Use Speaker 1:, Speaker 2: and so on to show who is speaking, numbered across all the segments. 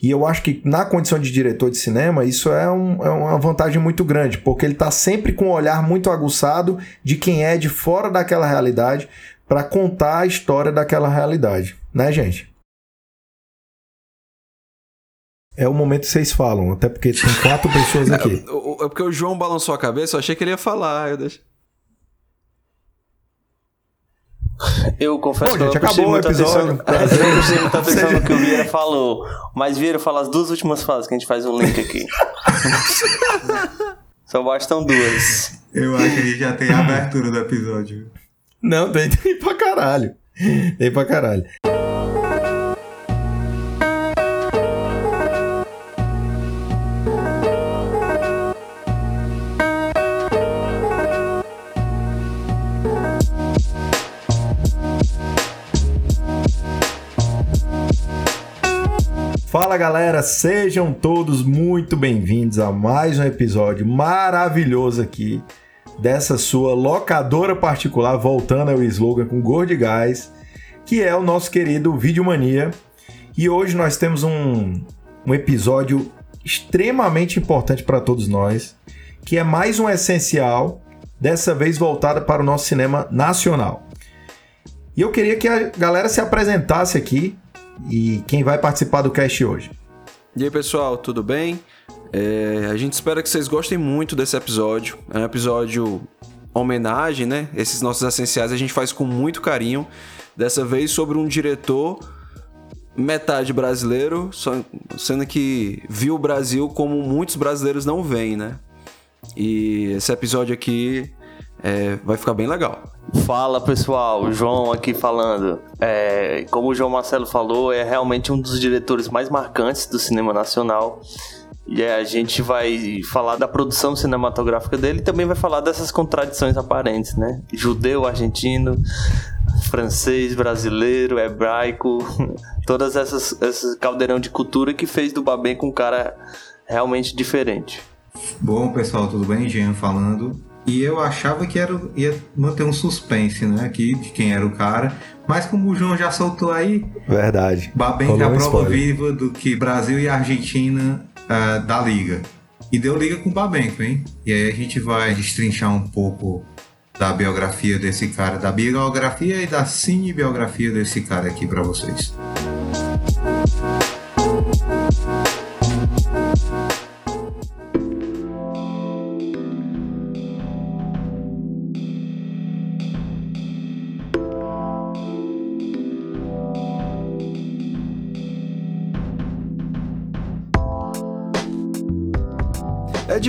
Speaker 1: E eu acho que na condição de diretor de cinema, isso é, um, é uma vantagem muito grande, porque ele está sempre com um olhar muito aguçado de quem é de fora daquela realidade para contar a história daquela realidade, né, gente? É o momento que vocês falam, até porque tem quatro pessoas aqui.
Speaker 2: É, é porque o João balançou a cabeça, eu achei que ele ia falar. Eu deixo...
Speaker 3: Eu confesso Pô, que gente, eu acabou o episódio. Atenção, é, eu prestei muita atenção no que o Vieira falou. Mas Vieira fala as duas últimas fases que a gente faz um link aqui. Só bastam duas.
Speaker 4: Eu acho que a gente já tem a abertura do episódio.
Speaker 1: Não, tem, tem pra caralho. Tem pra caralho. Fala galera, sejam todos muito bem-vindos a mais um episódio maravilhoso aqui dessa sua locadora particular, voltando ao slogan com Gordo Gás, que é o nosso querido Videomania. E hoje nós temos um, um episódio extremamente importante para todos nós, que é mais um essencial, dessa vez voltado para o nosso cinema nacional. E eu queria que a galera se apresentasse aqui, e quem vai participar do cast hoje.
Speaker 2: E aí, pessoal, tudo bem? É, a gente espera que vocês gostem muito desse episódio. É um episódio homenagem, né? Esses nossos essenciais a gente faz com muito carinho. Dessa vez sobre um diretor metade brasileiro, sendo que viu o Brasil como muitos brasileiros não veem, né? E esse episódio aqui é, vai ficar bem legal.
Speaker 3: Fala pessoal, João aqui falando. É, como o João Marcelo falou, é realmente um dos diretores mais marcantes do cinema nacional. E a gente vai falar da produção cinematográfica dele e também vai falar dessas contradições aparentes, né? Judeu, argentino, francês, brasileiro, hebraico, todas essas esses caldeirão de cultura que fez do Babenco um cara realmente diferente.
Speaker 4: Bom, pessoal, tudo bem? Jean falando. E eu achava que era, ia manter um suspense, né? Aqui de quem era o cara. Mas como o João já soltou aí.
Speaker 1: Verdade.
Speaker 4: Babem é a prova viva do que Brasil e Argentina uh, da Liga. E deu liga com o Babenco, hein? E aí a gente vai destrinchar um pouco da biografia desse cara, da biografia e da cinebiografia desse cara aqui para vocês.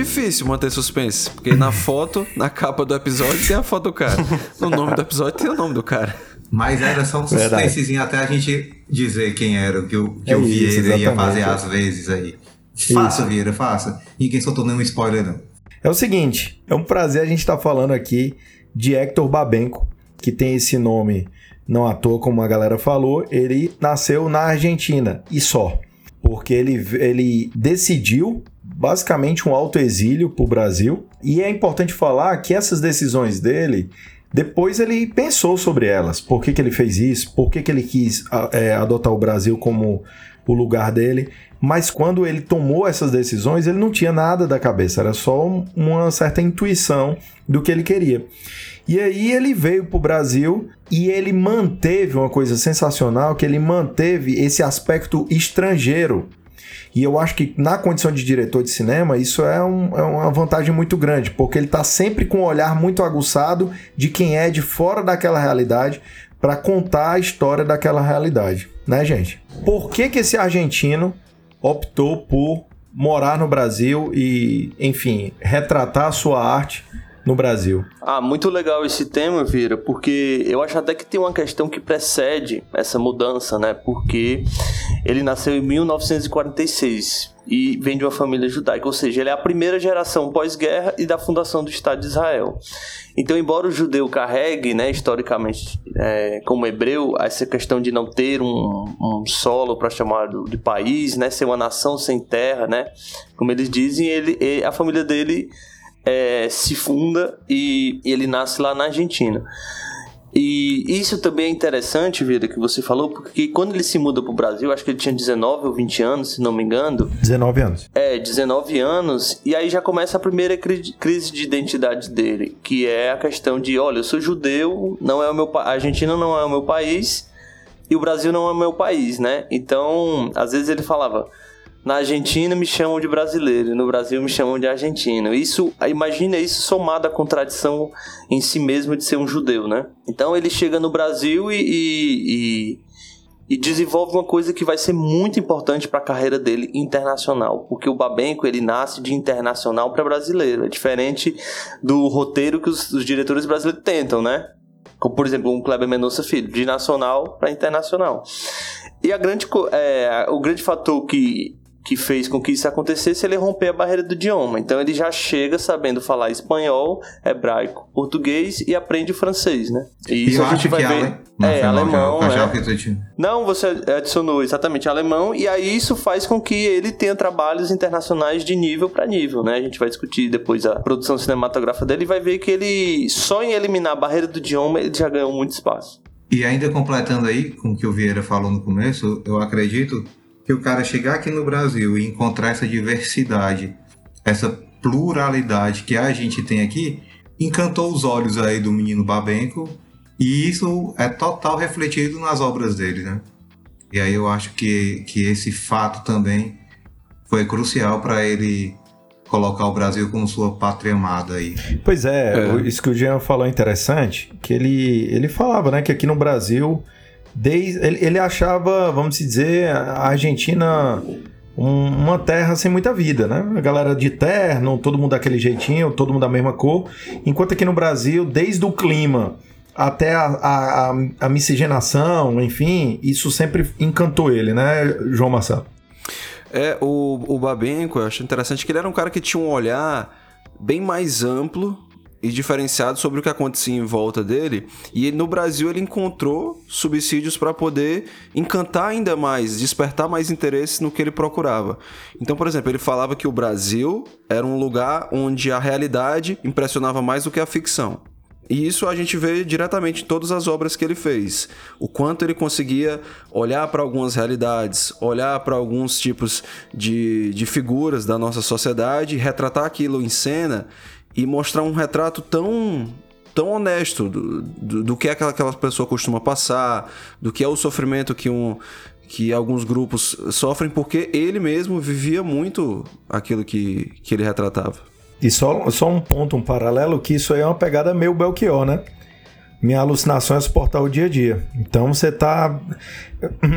Speaker 2: Difícil manter suspense, porque na foto, na capa do episódio tem a foto do cara. No nome do episódio tem o nome do cara.
Speaker 4: Mas era só um suspensezinho até a gente dizer quem era, que o, que é o Vieira ia fazer às vezes aí. Faça, Vieira, faça. Ninguém soltou nenhum spoiler, não.
Speaker 1: É o seguinte, é um prazer a gente estar tá falando aqui de Hector Babenco, que tem esse nome não à toa, como a galera falou, ele nasceu na Argentina e só. Porque ele, ele decidiu basicamente um autoexílio para o Brasil. E é importante falar que essas decisões dele, depois ele pensou sobre elas. Por que, que ele fez isso? Por que, que ele quis é, adotar o Brasil como o lugar dele? Mas quando ele tomou essas decisões, ele não tinha nada da cabeça, era só uma certa intuição do que ele queria. E aí ele veio para o Brasil e ele manteve uma coisa sensacional, que ele manteve esse aspecto estrangeiro e eu acho que na condição de diretor de cinema, isso é, um, é uma vantagem muito grande, porque ele está sempre com um olhar muito aguçado de quem é de fora daquela realidade para contar a história daquela realidade, né, gente? Por que, que esse argentino optou por morar no Brasil e, enfim, retratar a sua arte no Brasil.
Speaker 3: Ah, muito legal esse tema, Vira, porque eu acho até que tem uma questão que precede essa mudança, né? Porque ele nasceu em 1946 e vem de uma família judaica, ou seja, ele é a primeira geração pós-guerra e da fundação do Estado de Israel. Então, embora o judeu carregue, né, historicamente, é, como hebreu, essa questão de não ter um, um solo para chamar de país, né, ser uma nação sem terra, né, como eles dizem, ele, a família dele é, se funda e, e ele nasce lá na Argentina. E isso também é interessante, Vida, que você falou, porque quando ele se muda pro Brasil, acho que ele tinha 19 ou 20 anos, se não me engano.
Speaker 1: 19 anos.
Speaker 3: É, 19 anos, e aí já começa a primeira cri crise de identidade dele, que é a questão de, olha, eu sou judeu, não é o meu a Argentina não é o meu país, e o Brasil não é o meu país, né? Então, às vezes ele falava, na Argentina me chamam de brasileiro, no Brasil me chamam de argentino. Isso, imagina isso somado à contradição em si mesmo de ser um judeu, né? Então ele chega no Brasil e, e, e desenvolve uma coisa que vai ser muito importante para a carreira dele internacional, porque o Babenco ele nasce de internacional para brasileiro, é diferente do roteiro que os, os diretores brasileiros tentam, né? Como, por exemplo, um Kleber Mendonça Filho, de nacional para internacional. E a grande, é, o grande fator que que fez com que isso acontecesse ele romper a barreira do idioma. Então ele já chega sabendo falar espanhol, hebraico, português e aprende francês, né?
Speaker 4: E isso e a gente vai ver.
Speaker 3: É, alemão. É. Não, você adicionou exatamente alemão e aí isso faz com que ele tenha trabalhos internacionais de nível para nível, né? A gente vai discutir depois a produção cinematográfica dele e vai ver que ele só em eliminar a barreira do idioma ele já ganhou muito espaço.
Speaker 4: E ainda completando aí com o que o Vieira falou no começo, eu acredito que o cara chegar aqui no Brasil e encontrar essa diversidade, essa pluralidade que a gente tem aqui, encantou os olhos aí do menino Babenco e isso é total refletido nas obras dele, né? E aí eu acho que, que esse fato também foi crucial para ele colocar o Brasil como sua pátria amada aí.
Speaker 1: Pois é, é, isso que o Jean falou é interessante, que ele, ele falava, né, que aqui no Brasil Desde, ele, ele achava, vamos dizer, a Argentina um, uma terra sem muita vida, né? A galera de terno, todo mundo daquele jeitinho, todo mundo da mesma cor. Enquanto aqui no Brasil, desde o clima até a, a, a miscigenação, enfim, isso sempre encantou ele, né, João Marcelo?
Speaker 2: É, o, o Babenco, eu acho interessante que ele era um cara que tinha um olhar bem mais amplo e diferenciado sobre o que acontecia em volta dele. E no Brasil ele encontrou subsídios para poder encantar ainda mais, despertar mais interesse no que ele procurava. Então, por exemplo, ele falava que o Brasil era um lugar onde a realidade impressionava mais do que a ficção. E isso a gente vê diretamente em todas as obras que ele fez. O quanto ele conseguia olhar para algumas realidades, olhar para alguns tipos de, de figuras da nossa sociedade, retratar aquilo em cena e mostrar um retrato tão tão honesto do, do, do que aquela, aquela pessoa costuma passar, do que é o sofrimento que um que alguns grupos sofrem porque ele mesmo vivia muito aquilo que, que ele retratava.
Speaker 1: E só, só um ponto, um paralelo, que isso aí é uma pegada meio Belchior, né? Minha alucinação é suportar o dia a dia. Então você tá.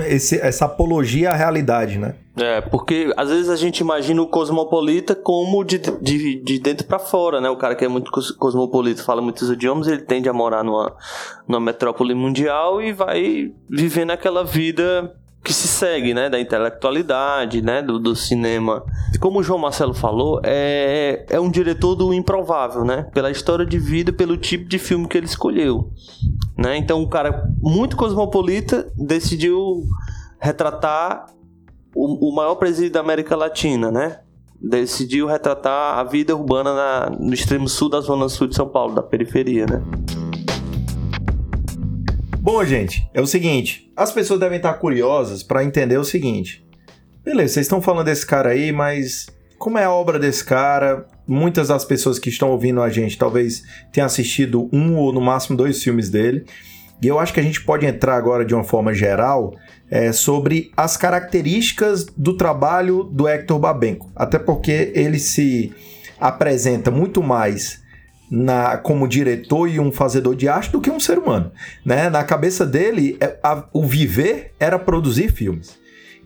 Speaker 1: Esse, essa apologia à realidade, né?
Speaker 3: É, porque às vezes a gente imagina o cosmopolita como de, de, de dentro para fora, né? O cara que é muito cosmopolita, fala muitos idiomas, ele tende a morar numa, numa metrópole mundial e vai vivendo aquela vida que se segue, né, da intelectualidade, né, do, do cinema. E como o João Marcelo falou, é, é um diretor do improvável, né, pela história de vida, pelo tipo de filme que ele escolheu, né. Então, um cara muito cosmopolita decidiu retratar o, o maior presídio da América Latina, né, decidiu retratar a vida urbana na, no extremo sul da zona sul de São Paulo, da periferia, né.
Speaker 1: Bom, gente, é o seguinte: as pessoas devem estar curiosas para entender o seguinte. Beleza, vocês estão falando desse cara aí, mas como é a obra desse cara? Muitas das pessoas que estão ouvindo a gente talvez tenham assistido um ou no máximo dois filmes dele. E eu acho que a gente pode entrar agora de uma forma geral é, sobre as características do trabalho do Hector Babenco. Até porque ele se apresenta muito mais na, como diretor e um fazedor de arte do que um ser humano. Né? Na cabeça dele, é, a, o viver era produzir filmes.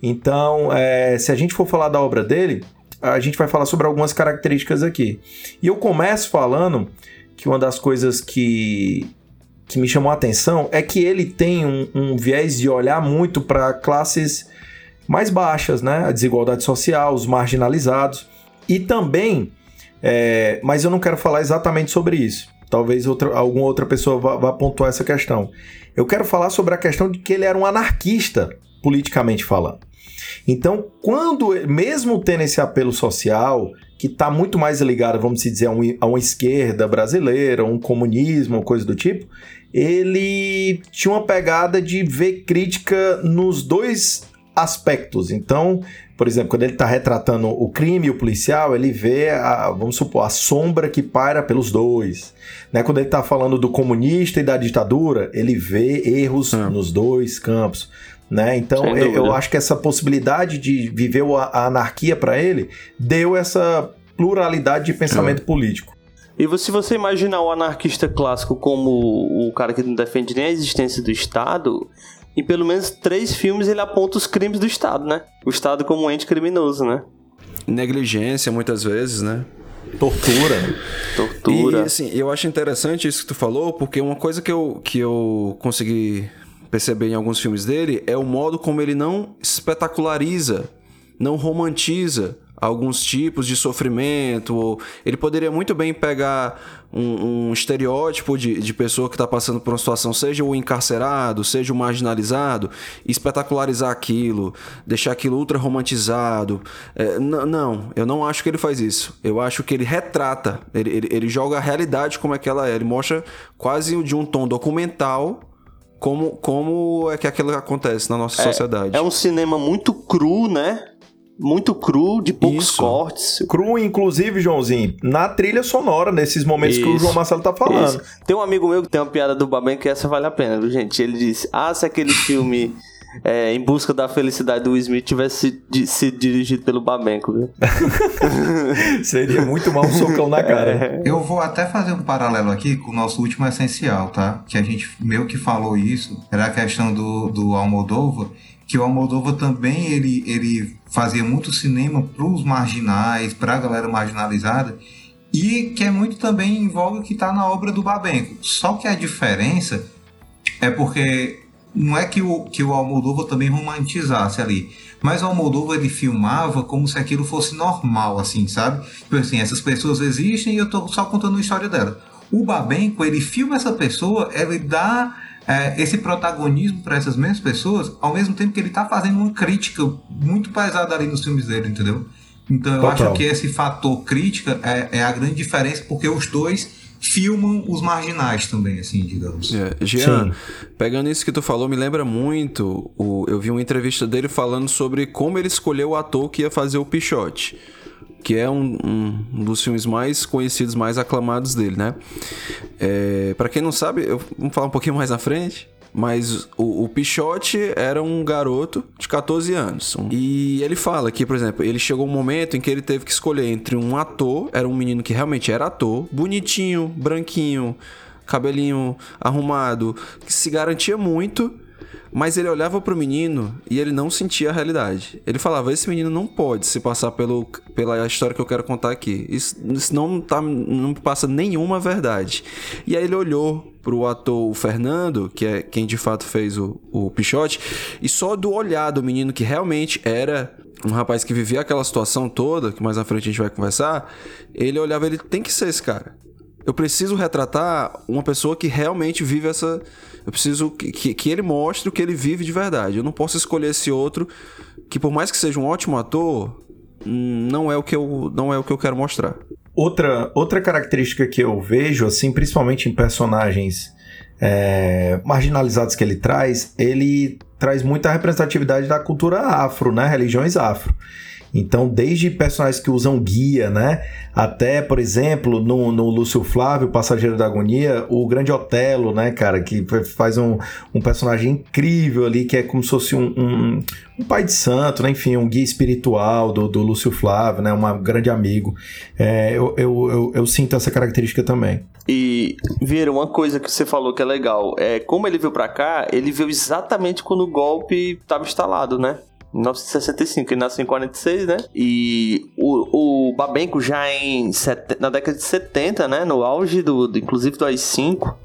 Speaker 1: Então, é, se a gente for falar da obra dele, a gente vai falar sobre algumas características aqui. E eu começo falando que uma das coisas que, que me chamou a atenção é que ele tem um, um viés de olhar muito para classes mais baixas, né? A desigualdade social, os marginalizados. E também é, mas eu não quero falar exatamente sobre isso. Talvez outra, alguma outra pessoa vá, vá pontuar essa questão. Eu quero falar sobre a questão de que ele era um anarquista, politicamente falando. Então, quando, mesmo tendo esse apelo social, que está muito mais ligado, vamos dizer, a, um, a uma esquerda brasileira, um comunismo, coisa do tipo, ele tinha uma pegada de ver crítica nos dois aspectos. Então, por exemplo, quando ele está retratando o crime e o policial, ele vê, a, vamos supor, a sombra que paira pelos dois. Né? Quando ele está falando do comunista e da ditadura, ele vê erros é. nos dois campos. Né? Então, eu acho que essa possibilidade de viver a anarquia para ele deu essa pluralidade de pensamento é. político.
Speaker 3: E se você imaginar o anarquista clássico como o cara que não defende nem a existência do Estado, em pelo menos três filmes ele aponta os crimes do Estado, né? O Estado como um ente criminoso, né?
Speaker 2: Negligência, muitas vezes, né?
Speaker 1: Tortura.
Speaker 3: Tortura.
Speaker 2: E, assim, eu acho interessante isso que tu falou, porque uma coisa que eu, que eu consegui perceber em alguns filmes dele é o modo como ele não espetaculariza, não romantiza alguns tipos de sofrimento. Ou ele poderia muito bem pegar um, um estereótipo de, de pessoa que está passando por uma situação, seja o encarcerado, seja o marginalizado, e espetacularizar aquilo, deixar aquilo ultra romantizado. É, não, eu não acho que ele faz isso. Eu acho que ele retrata, ele, ele, ele joga a realidade como é que ela é. Ele mostra quase de um tom documental como, como é que aquilo acontece na nossa
Speaker 3: é,
Speaker 2: sociedade.
Speaker 3: É um cinema muito cru, né? Muito cru, de poucos Isso. cortes.
Speaker 1: Cru, inclusive, Joãozinho, na trilha sonora, nesses momentos Isso. que o João Marcelo tá falando. Isso.
Speaker 3: Tem um amigo meu que tem uma piada do Baben que essa vale a pena, viu, gente? Ele disse: Ah, se aquele filme. É, em busca da felicidade do Will Smith tivesse sido dirigido pelo Babenco, viu?
Speaker 1: Seria muito mal um socão na cara.
Speaker 4: É. Eu vou até fazer um paralelo aqui com o nosso último essencial, tá? Que a gente meio que falou isso, era a questão do, do Almodóvar, que o Almodóvar também ele, ele fazia muito cinema para os marginais, para a galera marginalizada, e que é muito também em voga que está na obra do Babenco. Só que a diferença é porque não é que o, que o Almodóvar também romantizasse ali, mas o Almodóvar ele filmava como se aquilo fosse normal, assim, sabe? Tipo assim, essas pessoas existem e eu estou só contando a história dela. O Babenco, ele filma essa pessoa, ele dá é, esse protagonismo para essas mesmas pessoas, ao mesmo tempo que ele está fazendo uma crítica muito pesada ali nos filmes dele, entendeu? Então eu Total. acho que esse fator crítica é, é, a grande diferença, porque os dois filmam os marginais também, assim, digamos.
Speaker 2: É, Jean, Sim. pegando isso que tu falou, me lembra muito, o, eu vi uma entrevista dele falando sobre como ele escolheu o ator que ia fazer o Pichote que é um, um, dos filmes mais conhecidos, mais aclamados dele, né? É, para quem não sabe, eu, vamos falar um pouquinho mais na frente. Mas o, o Pichote era um garoto de 14 anos. E ele fala que, por exemplo, ele chegou um momento em que ele teve que escolher entre um ator, era um menino que realmente era ator, bonitinho, branquinho, cabelinho arrumado, que se garantia muito mas ele olhava pro menino e ele não sentia a realidade. Ele falava: esse menino não pode se passar pelo, pela história que eu quero contar aqui. Isso, isso não, tá, não passa nenhuma verdade. E aí ele olhou pro ator Fernando, que é quem de fato fez o, o Pichote, e só do olhar do menino que realmente era um rapaz que vivia aquela situação toda, que mais à frente a gente vai conversar, ele olhava, ele tem que ser esse cara. Eu preciso retratar uma pessoa que realmente vive essa, eu preciso que, que, que, ele mostre o que ele vive de verdade. Eu não posso escolher esse outro que, por mais que seja um ótimo ator, não é o que eu, não é o que eu quero mostrar.
Speaker 1: Outra, outra característica que eu vejo, assim, principalmente em personagens é, marginalizados que ele traz, ele traz muita representatividade da cultura afro, né? Religiões afro. Então, desde personagens que usam guia, né? Até, por exemplo, no, no Lúcio Flávio, Passageiro da Agonia, o Grande Otelo, né, cara? Que faz um, um personagem incrível ali, que é como se fosse um, um, um pai de santo, né? Enfim, um guia espiritual do, do Lúcio Flávio, né? Um grande amigo. É, eu, eu, eu, eu sinto essa característica também.
Speaker 3: E, Vieira, uma coisa que você falou que é legal, é como ele veio para cá, ele veio exatamente quando o golpe estava instalado, né? 1965, ele nasceu em 46, né? E o, o Babenco já em na década de 70, né? No auge do, do inclusive do AI-5,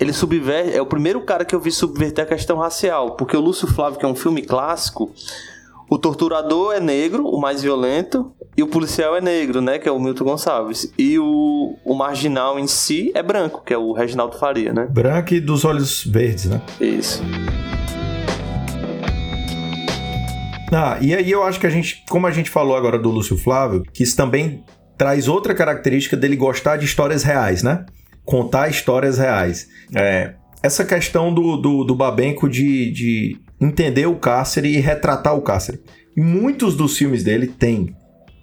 Speaker 3: ele subverte, é o primeiro cara que eu vi subverter a questão racial, porque o Lúcio Flávio, que é um filme clássico, o torturador é negro, o mais violento, e o policial é negro, né, que é o Milton Gonçalves. E o, o marginal em si é branco, que é o Reginaldo Faria, né?
Speaker 1: Branco e dos olhos verdes, né?
Speaker 3: Isso.
Speaker 1: Ah, e aí eu acho que a gente, como a gente falou agora do Lúcio Flávio, que isso também traz outra característica dele gostar de histórias reais, né? Contar histórias reais. É, essa questão do, do, do Babenco de, de entender o cárcere e retratar o cárcere. Muitos dos filmes dele têm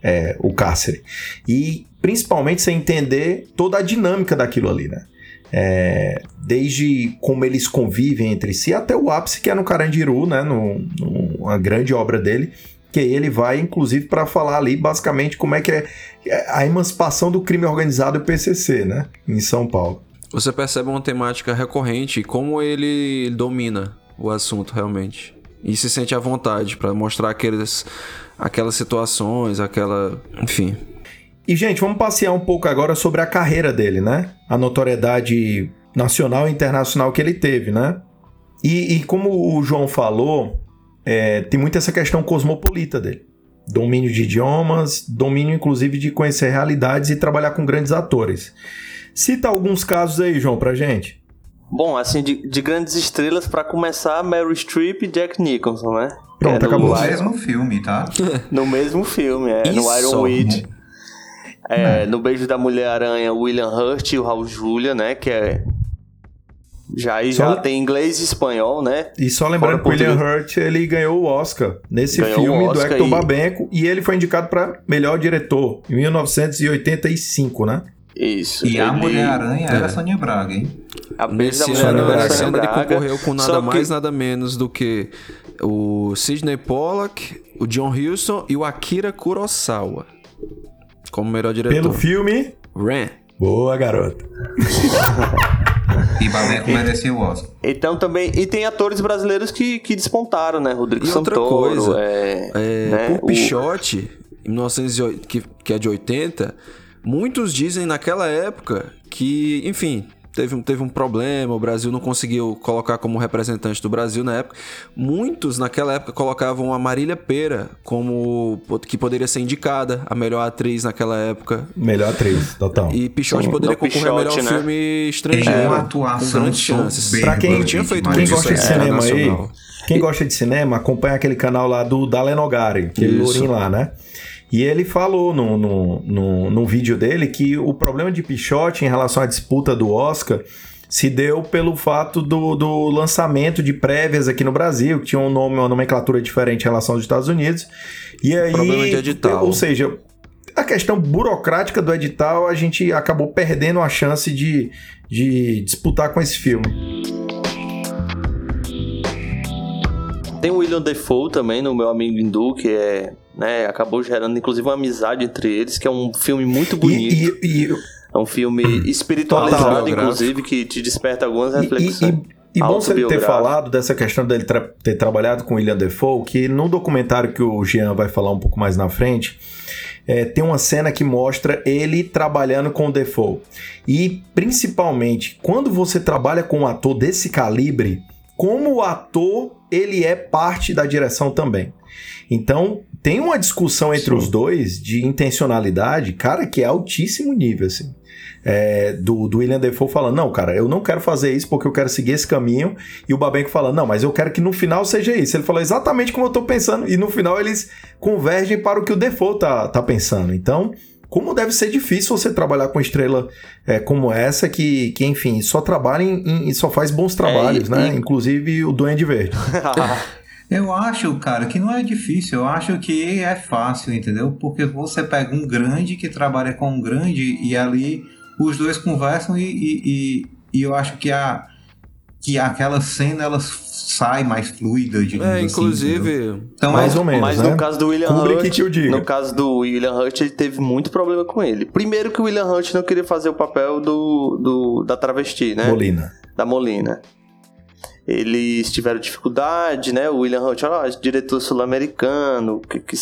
Speaker 1: é, o cárcere. E principalmente você entender toda a dinâmica daquilo ali, né? É, desde como eles convivem entre si até o ápice que é no Carandiru, né? No, no, grande obra dele, que ele vai inclusive para falar ali basicamente como é que é a emancipação do crime organizado e PCC, né? Em São Paulo.
Speaker 2: Você percebe uma temática recorrente, como ele domina o assunto realmente. E se sente à vontade para mostrar aqueles, aquelas situações, aquela. Enfim.
Speaker 1: E, gente, vamos passear um pouco agora sobre a carreira dele, né? A notoriedade nacional e internacional que ele teve, né? E, e como o João falou, é, tem muito essa questão cosmopolita dele. Domínio de idiomas, domínio inclusive de conhecer realidades e trabalhar com grandes atores. Cita alguns casos aí, João, pra gente.
Speaker 3: Bom, assim, de, de grandes estrelas, para começar, Meryl Streep e Jack Nicholson, né?
Speaker 1: Pronto,
Speaker 4: é
Speaker 1: acabou.
Speaker 4: No mesmo filme, tá?
Speaker 3: no mesmo filme, é.
Speaker 2: Isso.
Speaker 3: No Iron Witch. É, no Beijo da Mulher-Aranha, William Hurt e o Raul Julia, né? Que é... Já já
Speaker 1: Só-
Speaker 3: tem inglês e espanhol, né?
Speaker 1: E só lembrando que o William. Hurt ele ganhou o Oscar nesse
Speaker 3: Ganhou
Speaker 1: filme do
Speaker 3: Oscar
Speaker 1: Hector
Speaker 3: e-
Speaker 1: Babenco e ele foi indicado para melhor diretor em 1985, né?
Speaker 3: Isso.
Speaker 4: E a Mulher-Aranha era
Speaker 2: É.
Speaker 4: a Sônia Braga, hein?
Speaker 3: A
Speaker 2: Nesse ano,
Speaker 3: Sônia
Speaker 2: ano ele
Speaker 3: Braga.
Speaker 2: concorreu com nada
Speaker 3: que-
Speaker 2: mais, nada menos do que o Sidney Pollack, o John Huston e o Akira Kurosawa. Como melhor diretor.
Speaker 1: Pelo filme.
Speaker 2: Ran.
Speaker 1: Boa, garota.
Speaker 4: E mereceu o Oscar.
Speaker 3: Então também. E tem atores brasileiros que, que despontaram, né? Rodrigo
Speaker 2: E outra
Speaker 3: Santoro.
Speaker 2: coisa,
Speaker 3: é,
Speaker 2: É,
Speaker 3: né? O-
Speaker 2: Pichote, em 1908, que, que é de 80, muitos dizem naquela época que, enfim, teve, um- teve um problema, o Brasil não conseguiu colocar como representante do Brasil na época. Muitos naquela época colocavam a Marília Pera como que poderia ser indicada a melhor atriz naquela época.
Speaker 1: Melhor atriz, total.
Speaker 2: E Pichote
Speaker 3: Não,
Speaker 2: poderia
Speaker 3: não,
Speaker 2: concorrer ao melhor
Speaker 3: Pichote, né?
Speaker 2: filme estrangeiro.
Speaker 4: uma
Speaker 2: com
Speaker 4: atuação
Speaker 2: grandes chances.
Speaker 1: Pra quem-
Speaker 2: tinha feito
Speaker 1: Quem gosta de cinema aí, quem gosta de cinema, acompanha aquele canal lá do Dalen Nogari, aquele lourinho lá, né? E ele falou no, no, no, no vídeo dele que o problema de Pichote em relação à disputa do Oscar se deu pelo fato do, do lançamento de prévias aqui no Brasil, que tinha um nome, uma nomenclatura diferente em relação aos Estados Unidos. E aí,
Speaker 2: Problema de edital.
Speaker 1: ou seja, a questão burocrática do edital, a gente acabou perdendo a chance de, de disputar com esse filme.
Speaker 3: Tem o William Defoe também, no meu amigo Hindu, que é. Né, acabou gerando inclusive uma amizade entre eles, que é um filme muito bonito.
Speaker 1: E, e, e,
Speaker 3: É um filme espiritualizado, inclusive, que te desperta algumas reflexões.
Speaker 1: e, e bom você ter falado dessa questão dele tra- ter trabalhado com William Defoe, que no documentário que o Jean vai falar um pouco mais na frente, é, tem uma cena que mostra ele trabalhando com o Defoe. E principalmente, quando você trabalha com um ator desse calibre, como o ator ele é parte da direção também. Então, tem uma discussão entre os dois de intencionalidade, cara, que é altíssimo nível, assim. É, do, do William Defoe falando, não, cara, eu não quero fazer isso porque eu quero seguir esse caminho. E o Babenco falando, não, mas eu quero que no final seja isso. Ele falou exatamente como eu tô pensando. E no final eles convergem para o que o Defoe tá, tá pensando. Então, como deve ser difícil você trabalhar com estrela é, como essa, que, que enfim, só trabalha e só faz bons trabalhos,
Speaker 3: e-
Speaker 1: né?
Speaker 3: e-
Speaker 1: Inclusive o Duende Verde.
Speaker 4: Eu acho, cara, que não é difícil. Eu acho que é fácil, entendeu? Porque você pega um grande que trabalha com um grande e ali os dois conversam e, e, e- e eu acho que a que aquela cena ela sai mais fluida, digamos
Speaker 2: É,
Speaker 4: assim.
Speaker 2: inclusive,
Speaker 4: então
Speaker 1: Mais
Speaker 4: é,
Speaker 1: ou menos,
Speaker 3: Mas
Speaker 1: né?
Speaker 3: no caso do William
Speaker 1: Kubrick
Speaker 3: Hurt,
Speaker 1: que
Speaker 3: no caso do William Hurt, ele teve muito problema com ele. Primeiro que o William Hurt não queria fazer o papel do, do da travesti, né?
Speaker 1: Molina.
Speaker 3: Da Molina. Eles tiveram dificuldade, né? O William Hurt, ó, diretor sul-americano, que, que,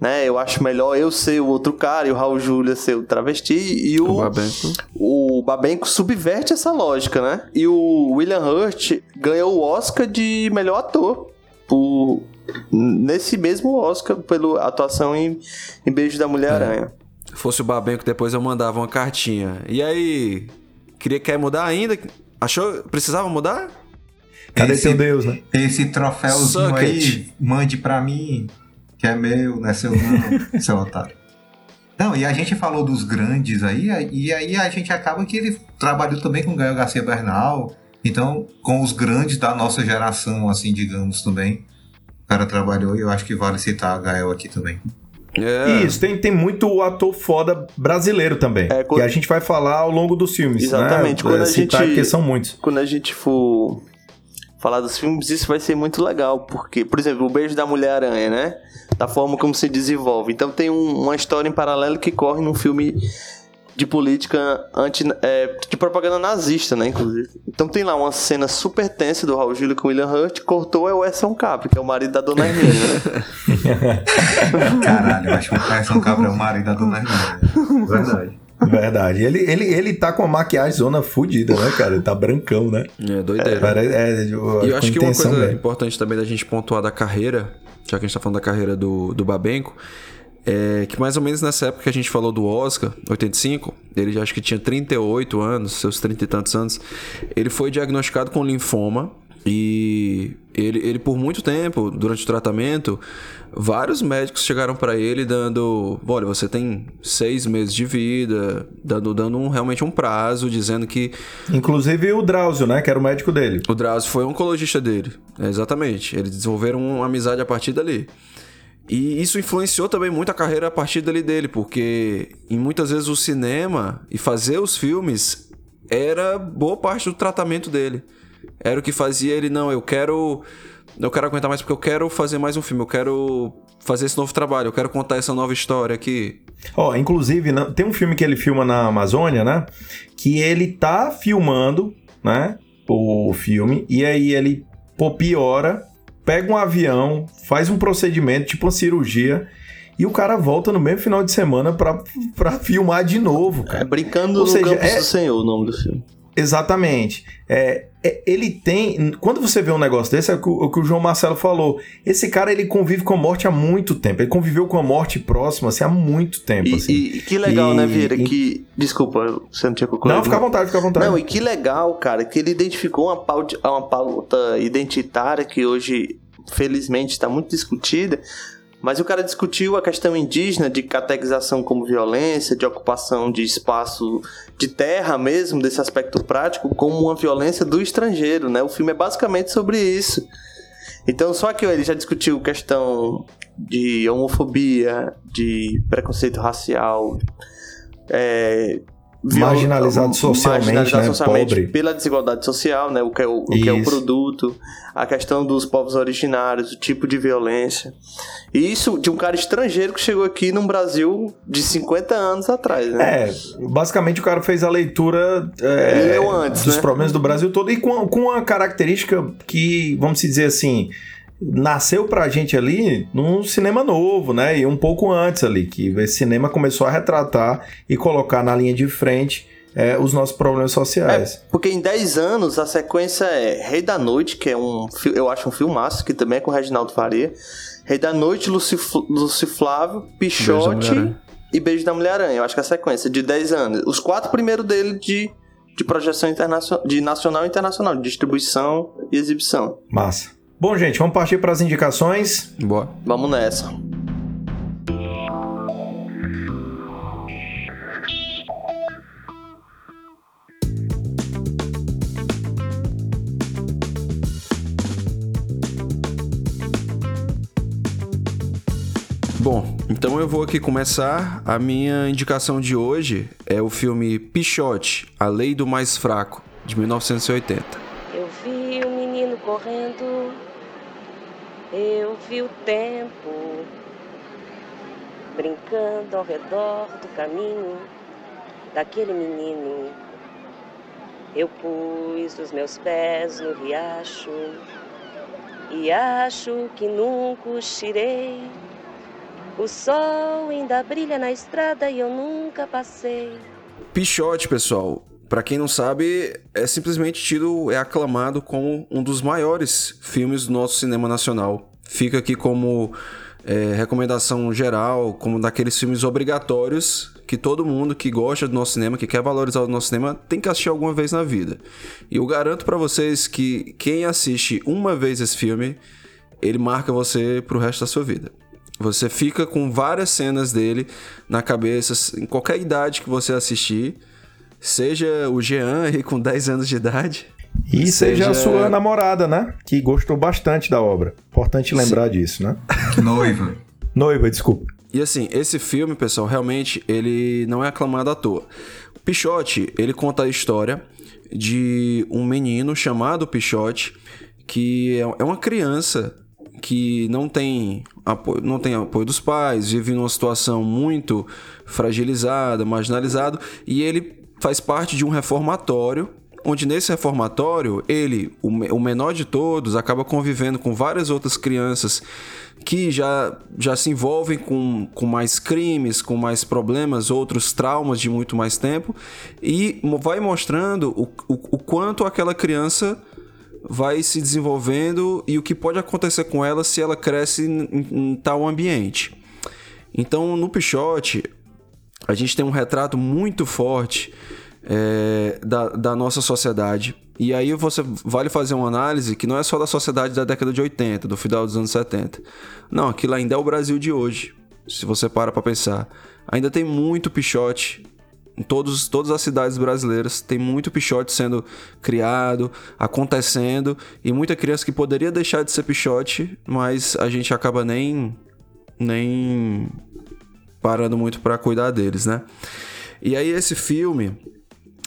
Speaker 3: né? Eu acho melhor eu ser o outro cara e o Raul Júlia ser o travesti e
Speaker 2: o
Speaker 3: o,
Speaker 2: Babenco.
Speaker 3: o Babenco subverte essa lógica, né? E o William Hurt ganhou o Oscar de melhor ator por nesse mesmo Oscar pela atuação em, em Beijo da Mulher-Aranha.
Speaker 2: Se fosse o Babenco, depois eu mandava uma cartinha. E aí, queria quer mudar ainda? Achou? Precisava mudar?
Speaker 1: Cadê
Speaker 4: Esse-
Speaker 1: seu Deus, né?
Speaker 4: esse troféuzinho
Speaker 2: Suck
Speaker 4: aí,
Speaker 2: it.
Speaker 4: mande pra mim, que é meu, não é seu não, seu otário. Não, e a gente falou dos grandes aí, e aí a gente acaba que ele trabalhou também com Gael Garcia Bernal, Então, com os grandes da nossa geração, assim, digamos também, o cara trabalhou e eu acho que vale citar a Gael aqui também.
Speaker 1: É. Isso, tem, tem muito ator foda brasileiro também. É, quando... Que a gente vai falar ao longo dos filmes. Né?
Speaker 3: Exatamente.
Speaker 1: Né?
Speaker 3: Quando a
Speaker 1: Citar,
Speaker 3: gente,
Speaker 1: porque são muitos.
Speaker 3: Quando a gente for falar dos filmes, isso vai ser muito legal. Porque, por exemplo, o Beijo da Mulher-Aranha, né? Da forma como se desenvolve. Então tem um, uma história em paralelo que corre num filme de política anti, é, de propaganda nazista, né, inclusive. Então tem lá uma cena super tensa do Raul Júlio com o William Hurt, cortou é o Edson Cap, que é o marido da Dona Hermínia,
Speaker 4: né? Caralho, eu acho que o Edson Cap é o marido da Dona Hermínia. Verdade.
Speaker 1: Verdade. Ele, ele, ele tá com a maquiagem zona fudida, né, cara? Ele tá brancão, né?
Speaker 2: É, doideira.
Speaker 1: É, é,
Speaker 2: eu, e eu acho que uma coisa mesmo. importante também da gente pontuar da carreira, já que a gente tá falando da carreira do, do Babenco, é que mais ou menos nessa época que a gente falou do Oscar, 85, ele já acho que tinha 38 anos, seus 30 e tantos anos, ele foi diagnosticado com linfoma e ele, ele por muito tempo, durante o tratamento, vários médicos chegaram para ele dando, olha, você tem seis meses de vida, dando, dando um, realmente um prazo, dizendo que...
Speaker 1: Inclusive o Drauzio, né, que era o médico dele.
Speaker 2: O Drauzio foi o oncologista dele, exatamente. Eles desenvolveram uma amizade a partir dali. E isso influenciou também muito a carreira a partir dali dele, porque em muitas vezes o cinema e fazer os filmes era boa parte do tratamento dele. Era o que fazia ele, não, eu quero. Eu quero aguentar mais porque eu quero fazer mais um filme, eu quero fazer esse novo trabalho, eu quero contar essa nova história aqui.
Speaker 1: Ó, oh, inclusive, tem um filme que ele filma na Amazônia, né? Que ele tá filmando, né? O filme, e aí ele pô, piora pega um avião, faz um procedimento, tipo uma cirurgia, e o cara volta no mesmo final de semana pra, pra filmar de novo. Cara.
Speaker 3: É Brincando Ou no seja, Campos é... do Senhor, o nome do filme.
Speaker 1: Exatamente. É, ele tem. Quando você vê um negócio desse, é o que, o que, o João Marcelo falou. Esse cara ele convive com a morte há muito tempo. Ele conviveu com a morte próxima assim, há muito tempo.
Speaker 3: E,
Speaker 1: assim.
Speaker 3: e que legal, né, e, né, Vieira? E... Que. Desculpa, você não tinha concluído.
Speaker 1: Não, fica à vontade, fica à vontade.
Speaker 3: Não, e que legal, cara, que ele identificou uma pauta, uma pauta identitária que hoje, felizmente, está muito discutida mas o cara discutiu a questão indígena de catequização como violência, de ocupação de espaço de terra mesmo, desse aspecto prático, como uma violência do estrangeiro, né? O filme é basicamente sobre isso. Então, só que ele já discutiu questão de homofobia, de preconceito racial, é,
Speaker 1: marginalizado socialmente, marginalizado né? socialmente pobre.
Speaker 3: pela desigualdade social, né? O que, é o, o que é o produto, a questão dos povos originários, o tipo de violência. E isso de um cara estrangeiro que chegou aqui no Brasil de 50 anos atrás,
Speaker 1: né? É, basicamente o cara fez a leitura é, antes, dos né? problemas do Brasil todo e com, com uma característica que, vamos dizer assim, nasceu pra gente ali num cinema novo, né? E um pouco antes ali, que esse cinema começou a retratar e colocar na linha de frente é, os nossos problemas sociais.
Speaker 3: É, porque em 10 anos a sequência é Rei da Noite, que é um, eu acho um filmaço, que também é com o Reginaldo Faria. Rei da Noite, Luci, Luci Flávio, Pichote e Beijo da Mulher-Aranha. Eu acho que é a sequência de 10 anos. Os quatro primeiros dele de, de projeção internacional, de nacional e internacional, de distribuição e exibição.
Speaker 1: Massa. Bom, gente, vamos partir para as indicações.
Speaker 2: Boa.
Speaker 3: Vamos nessa.
Speaker 2: Então eu vou aqui começar. A minha indicação de hoje é o filme Pichote, A Lei do Mais Fraco, de 1980.
Speaker 5: Eu vi o um menino correndo eu vi o tempo brincando ao redor do caminho daquele menino. Eu pus os meus pés no riacho e acho que nunca os tirei. O sol ainda brilha na estrada e eu nunca passei.
Speaker 2: Pichote, pessoal. Para quem não sabe, é simplesmente tido, é aclamado como um dos maiores filmes do nosso cinema nacional. Fica aqui como é, recomendação geral, como daqueles filmes obrigatórios que todo mundo que gosta do nosso cinema, que quer valorizar o nosso cinema, tem que assistir alguma vez na vida. E eu garanto para vocês que quem assiste uma vez esse filme, ele marca você pro resto da sua vida. Você fica com várias cenas dele na cabeça, em qualquer idade que você assistir Seja o Jean aí com 10 anos de idade.
Speaker 1: E seja... seja a sua namorada, né? Que gostou bastante da obra. Importante lembrar Sim. disso, né?
Speaker 4: Noiva.
Speaker 1: Noiva, desculpa.
Speaker 2: E assim, esse filme, pessoal, realmente ele não é aclamado à toa. O Pichote, ele conta a história de um menino chamado Pichote, que é, é uma criança que não tem apoio, não tem apoio dos pais, vive numa situação muito fragilizada, marginalizado, e ele faz parte de um reformatório onde nesse reformatório ele, o menor de todos, acaba convivendo com várias outras crianças que já, já se envolvem com, com mais crimes, com mais problemas, outros traumas de muito mais tempo, e vai mostrando o, o, o quanto aquela criança vai se desenvolvendo e o que pode acontecer com ela se ela cresce em, em tal ambiente. Então, no Pichote, a gente tem um retrato muito forte é, da, da nossa sociedade. E aí você vale fazer uma análise que não é só da sociedade da década de 80, do final dos anos 70. Não, aquilo ainda é o Brasil de hoje. Se você para para pensar, ainda tem muito pichote em todos, todas as cidades brasileiras tem muito pichote sendo criado, acontecendo, e muita criança que poderia deixar de ser pichote, mas a gente acaba nem, nem parando muito para cuidar deles, né? E aí esse filme,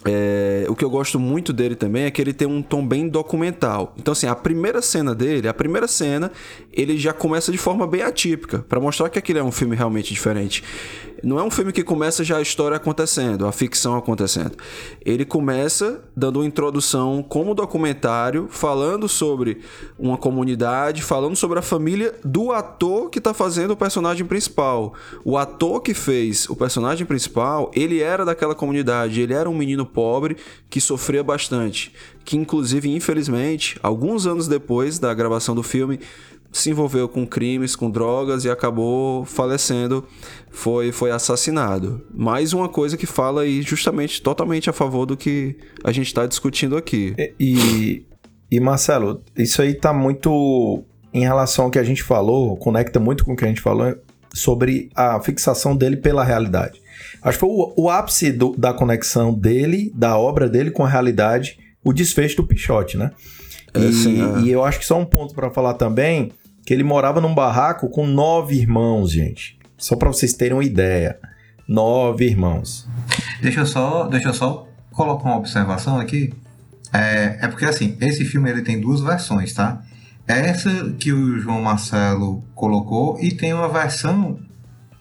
Speaker 2: é, o que eu gosto muito dele também é que ele tem um tom bem documental. Então, assim, a primeira cena dele, a primeira cena, ele já começa de forma bem atípica, para mostrar que aquilo é um filme realmente diferente. Não é um filme que começa já a história acontecendo, a ficção acontecendo. Ele começa dando uma introdução como documentário, falando sobre uma comunidade, falando sobre a família do ator que está fazendo o personagem principal. O ator que fez o personagem principal, ele era daquela comunidade, ele era um menino pobre que sofria bastante, que inclusive, infelizmente, alguns anos depois da gravação do filme, se envolveu com crimes, com drogas e acabou falecendo, foi, foi assassinado. Mais uma coisa que fala aí justamente totalmente a favor do que a gente está discutindo aqui.
Speaker 1: E, e Marcelo, isso aí tá muito em relação ao que a gente falou, conecta muito com o que a gente falou sobre a fixação dele pela realidade. Acho que foi o, o ápice do, da conexão dele, da obra dele com a realidade, o desfecho do Pichote, né? É, e, sim, é. e eu acho que só um ponto para falar também que ele morava num barraco com nove irmãos, gente. Só para vocês terem uma ideia. Nove irmãos.
Speaker 4: Deixa eu só, deixa eu só colocar uma observação aqui. É, é porque assim, esse filme ele tem duas versões, tá? Essa que o João Marcelo colocou e tem uma versão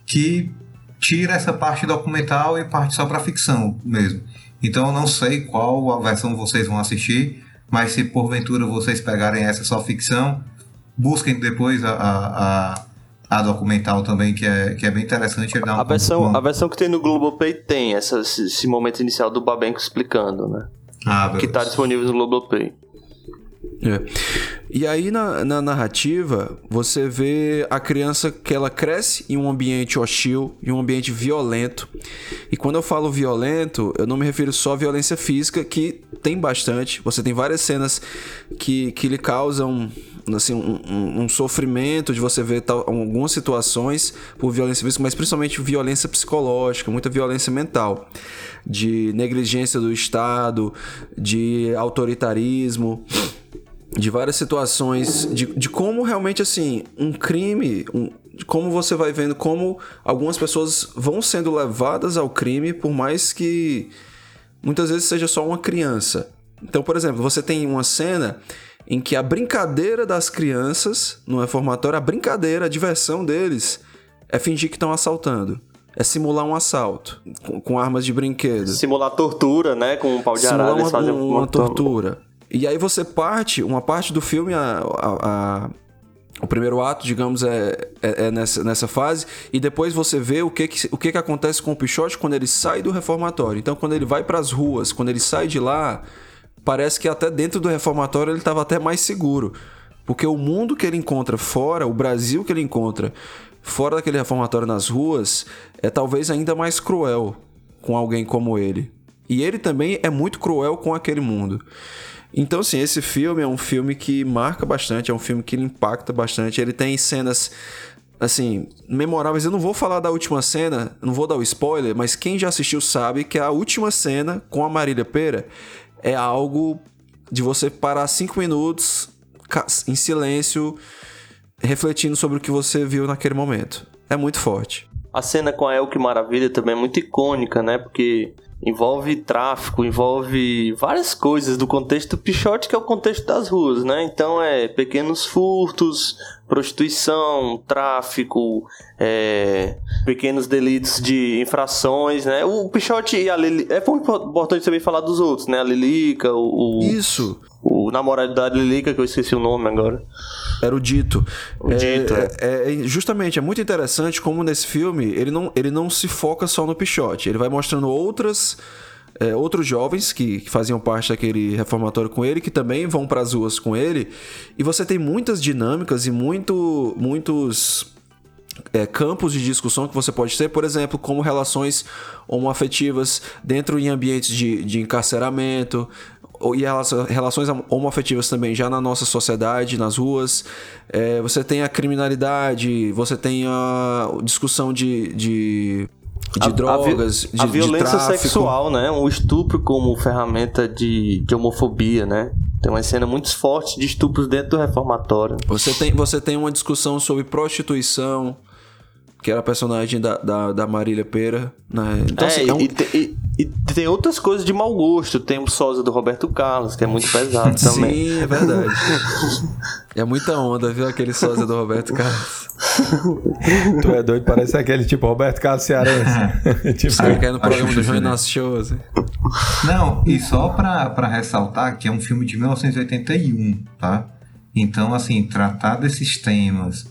Speaker 4: que tira essa parte documental e parte só para ficção mesmo. Então eu não sei qual a versão vocês vão assistir, mas se porventura vocês pegarem essa só ficção, busquem depois a, a, a, documental também, que é, que é bem interessante.
Speaker 3: Um a, versão, a versão que tem no Globoplay tem essa, esse momento inicial do Babenco explicando, né? Ah, que está disponível no Globoplay.
Speaker 2: É. E aí na, na, narrativa você vê a criança que ela cresce em um ambiente hostil, em um ambiente violento. E quando eu falo violento, eu não me refiro só à violência física, que tem bastante. Você tem várias cenas que, que lhe causam assim, um, um, um, sofrimento de você ver tal, algumas situações por violência física, mas principalmente violência psicológica, muita violência mental, de negligência do Estado, de autoritarismo, de várias situações, de, de como realmente assim, um crime, um, como você vai vendo como algumas pessoas vão sendo levadas ao crime, por mais que muitas vezes seja só uma criança. Então, por exemplo, você tem uma cena em que a brincadeira das crianças no reformatório, a brincadeira, a diversão deles é fingir que estão assaltando. É simular um assalto com, com, armas de brinquedo.
Speaker 3: Simular tortura, né? Com um pau de arara.
Speaker 2: Uma, fazem uma, uma tortura. E aí você parte, uma parte do filme, a, a, a o primeiro ato, digamos, é, é, é, nessa, nessa fase, e depois você vê o que, que, o que, que acontece com o Pichote quando ele sai do reformatório. Então, quando ele vai para as ruas, quando ele sai de lá, parece que até dentro do reformatório ele estava até mais seguro. Porque o mundo que ele encontra fora, o Brasil que ele encontra fora daquele reformatório nas ruas, é talvez ainda mais cruel com alguém como ele. E ele também é muito cruel com aquele mundo. Então, assim, esse filme é um filme que marca bastante, é um filme que impacta bastante. Ele tem cenas, assim, memoráveis. Eu não vou falar da última cena, não vou dar o spoiler, mas quem já assistiu sabe que a última cena com a Marília Pera é algo de você parar cinco minutos em silêncio, refletindo sobre o que você viu naquele momento. É muito forte.
Speaker 3: A cena com a Elke Maravilha também é muito icônica, né? Porque envolve tráfico, envolve várias coisas do contexto do Pichote, que é o contexto das ruas, né? Então é pequenos furtos, prostituição, tráfico, é, pequenos delitos de infrações, né? O Pichote e a Lili... É importante também falar dos outros, né? A Lilica, o...
Speaker 2: Isso!
Speaker 3: O namorado da Lilica, que eu esqueci o nome agora.
Speaker 2: Era o Dito.
Speaker 3: O
Speaker 2: é,
Speaker 3: Dito, é.
Speaker 2: É, é, justamente, é muito interessante como nesse filme ele não, ele não se foca só no Pichote. Ele vai mostrando outras... É, outros jovens que, que, faziam parte daquele reformatório com ele, que também vão para as ruas com ele, e você tem muitas dinâmicas e muito, muitos é, campos de discussão que você pode ter, por exemplo, como relações homoafetivas dentro em ambientes de, de encarceramento, e relações homoafetivas também já na nossa sociedade, nas ruas. É, você tem a criminalidade, você tem a discussão de, de, de a, drogas,
Speaker 3: a, vi, a
Speaker 2: de,
Speaker 3: violência
Speaker 2: de
Speaker 3: sexual, né? O estupro como ferramenta de, de homofobia, né? Tem uma cena muito forte de estupros dentro do reformatório.
Speaker 2: Você tem, você tem uma discussão sobre prostituição, que era a personagem da, da, da Marília Pera. Né?
Speaker 3: Então, é, assim, é um... e, e, e, tem outras coisas de mau gosto. Tem o sósia do Roberto Carlos, que é muito pesado também.
Speaker 2: Sim, é verdade. é muita onda, viu? Aquele sósia do Roberto Carlos.
Speaker 1: tu é doido, parece aquele tipo Roberto Carlos Cearense.
Speaker 2: tipo, Você quer no programa do João Inácio Show, assim.
Speaker 4: Não, e só pra, pra ressaltar que é um filme de 1981, tá? Então, assim, tratar desses temas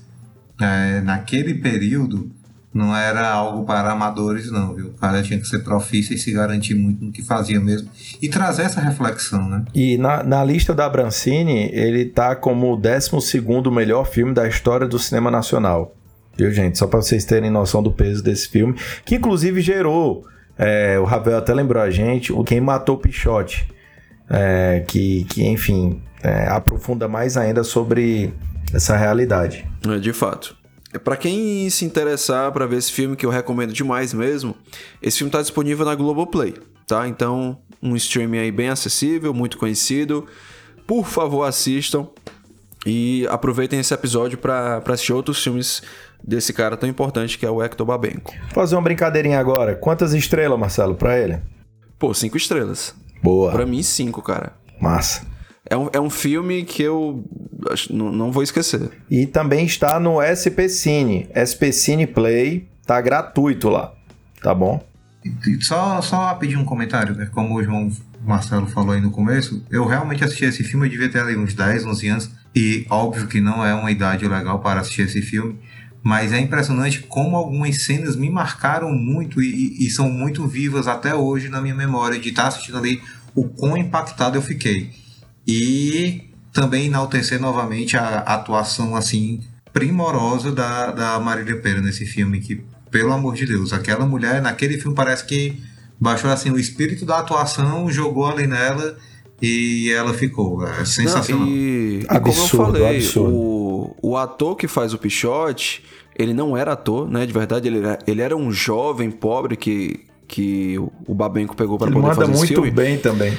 Speaker 4: é, naquele período não era algo para amadores, não, viu? O cara tinha que ser profissa e se garantir muito no que fazia mesmo. E trazer essa reflexão, né?
Speaker 1: E na, na lista da Brancini, ele tá como o 12 melhor filme da história do cinema nacional. Viu, gente? Só para vocês terem noção do peso desse filme, que inclusive gerou. É, o Ravel até lembrou a gente, o Quem Matou o Pichote. É, que, que, enfim, é, aprofunda mais ainda sobre essa realidade.
Speaker 2: É, de fato. Para quem se interessar para ver esse filme, que eu recomendo demais mesmo, esse filme está disponível na Globoplay, tá? Então, um streaming aí bem acessível, muito conhecido. Por favor, assistam e aproveitem esse episódio para assistir outros filmes desse cara tão importante que é o Hector Babenco.
Speaker 1: Vou fazer uma brincadeirinha agora. Quantas estrelas, Marcelo, para ele?
Speaker 2: Pô, cinco estrelas.
Speaker 1: Boa.
Speaker 2: Para mim, cinco, cara.
Speaker 1: Massa.
Speaker 2: É um, é um filme que eu não, não vou esquecer.
Speaker 1: E também está no SP Cine. SP Cine Play. Tá gratuito lá. Tá bom?
Speaker 4: Só, só pedir um comentário, né? Como o João Marcelo falou aí no começo, eu realmente assisti esse filme, eu devia ter ali uns 10, 11 anos, e óbvio que não é uma idade legal para assistir esse filme, mas é impressionante como algumas cenas me marcaram muito e, e são muito vivas até hoje na minha memória de estar assistindo ali o quão impactado eu fiquei. E também enaltecer novamente a atuação assim primorosa da, da Marília Pera nesse filme, que, pelo amor de Deus, aquela mulher naquele filme parece que baixou assim o espírito da atuação, jogou ali nela e ela ficou. É sensacional.
Speaker 2: Não, e, e como eu falei, o, o ator que faz o Pichote, ele não era ator, né? De verdade, ele era, ele era um jovem pobre que, que o Babenco pegou para poder fazer esse filme.
Speaker 1: Ele manda muito bem também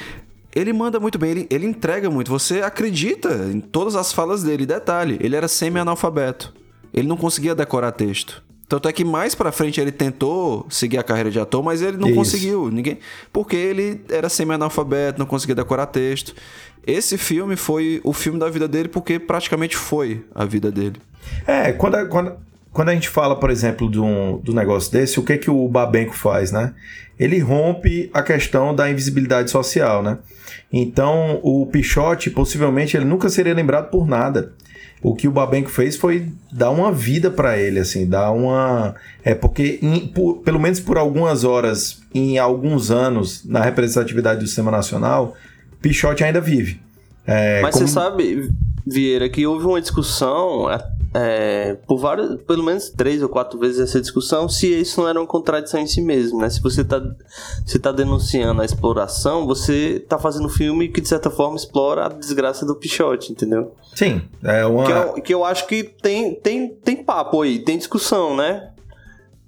Speaker 2: ele manda muito bem, ele, ele entrega muito. Você acredita em todas as falas dele. Detalhe, ele era semi-analfabeto. Ele não conseguia decorar texto. Tanto é que mais pra frente ele tentou seguir a carreira de ator, mas ele não Isso. conseguiu. Ninguém, porque ele era semi-analfabeto, não conseguia decorar texto. Esse filme foi o filme da vida dele porque praticamente foi a vida dele.
Speaker 1: É, quando quando, quando a gente fala, por exemplo, do, do negócio desse, o que que o Babenco faz, né? Ele rompe a questão da invisibilidade social, né? Então, o Pichote, possivelmente, ele nunca seria lembrado por nada. O que o Babenco fez foi dar uma vida para ele, assim, dar uma. É porque, em, por, pelo menos por algumas horas, em alguns anos, na representatividade do sistema nacional, Pichote ainda vive.
Speaker 3: É, Mas como... você sabe, Vieira, que houve uma discussão é, por vários, pelo menos três ou quatro vezes essa discussão, se isso não era uma contradição em si mesmo, né? Se você está se tá denunciando a exploração, você está fazendo um filme que de certa forma explora a desgraça do Pichote, entendeu?
Speaker 1: Sim, é uma...
Speaker 3: que, eu, que eu acho que tem, tem, tem papo aí, tem discussão, né?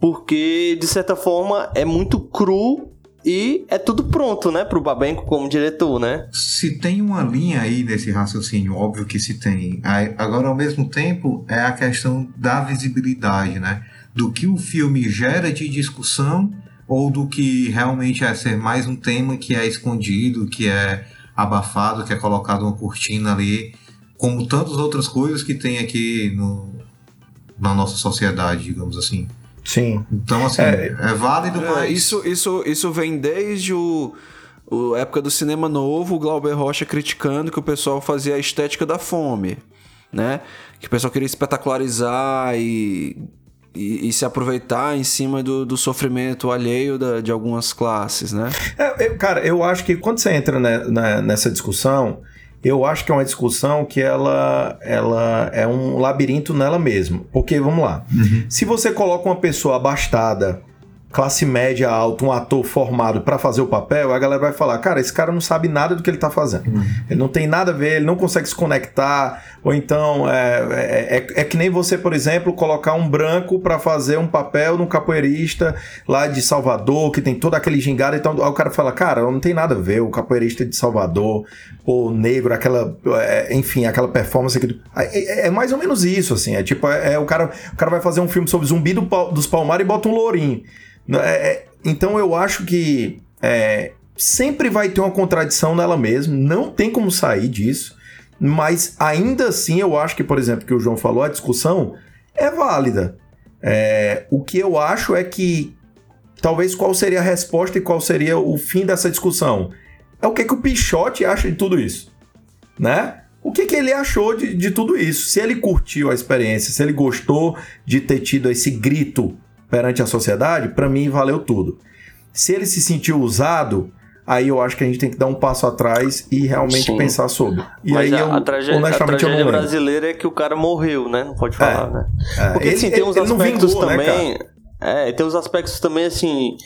Speaker 3: Porque de certa forma é muito cru e é tudo pronto, né, pro Babenco como diretor, né?
Speaker 4: Se tem uma linha aí nesse raciocínio, óbvio que se tem. Agora, ao mesmo tempo, é a questão da visibilidade, né? Do que o filme gera de discussão ou do que realmente é ser mais um tema que é escondido, que é abafado, que é colocado uma cortina ali, como tantas outras coisas que tem aqui no, na nossa sociedade, digamos assim.
Speaker 1: Sim.
Speaker 4: Então, assim, é, é válido,
Speaker 2: é. Isso, isso, isso vem desde o, o época do cinema novo, o Glauber Rocha criticando que o pessoal fazia a estética da fome, né? Que o pessoal queria espetacularizar e, e, e se aproveitar em cima do, do sofrimento alheio da, de algumas classes, né?
Speaker 1: É, eu, cara, eu acho que quando você entra né, na, nessa discussão eu acho que é uma discussão que ela, ela é um labirinto nela mesma. Porque, vamos lá, uhum. se você coloca uma pessoa abastada classe média alta, um ator formado para fazer o papel, a galera vai falar, cara, esse cara não sabe nada do que ele tá fazendo. Uhum. Ele não tem nada a ver, ele não consegue se conectar, ou então é, é, é, é que nem você, por exemplo, colocar um branco para fazer um papel num capoeirista lá de Salvador, que tem todo aquele gingado, então aí o cara fala, cara, não tem nada a ver, o capoeirista de Salvador, o negro, aquela, é, enfim, aquela performance aqui. É, é, mais ou menos isso, assim, é tipo, é, o, cara, o cara vai fazer um filme sobre zumbi do, dos palmares e bota um lourinho. É, é, então eu acho que é, sempre vai ter uma contradição nela mesma, não tem como sair disso, mas ainda assim eu acho que, por exemplo, que o João falou, a discussão é válida. É, o que eu acho é que talvez qual seria a resposta e qual seria o fim dessa discussão. É o que, que o Pichote acha de tudo isso, né? O que, que ele achou de, de tudo isso? Se ele curtiu a experiência, se ele gostou de ter tido esse grito perante a sociedade, para mim valeu tudo. Se ele se sentiu usado, aí eu acho que a gente tem que dar um passo atrás e realmente Sim. pensar sobre. E
Speaker 3: Mas
Speaker 1: aí
Speaker 3: a, eu, a tragédia, honestamente, a tragédia brasileira é que o cara morreu, né? Não pode falar, é, né? É. Porque assim, ele, tem uns ele, aspectos vingou, né, também. Né, é, tem uns aspectos também assim.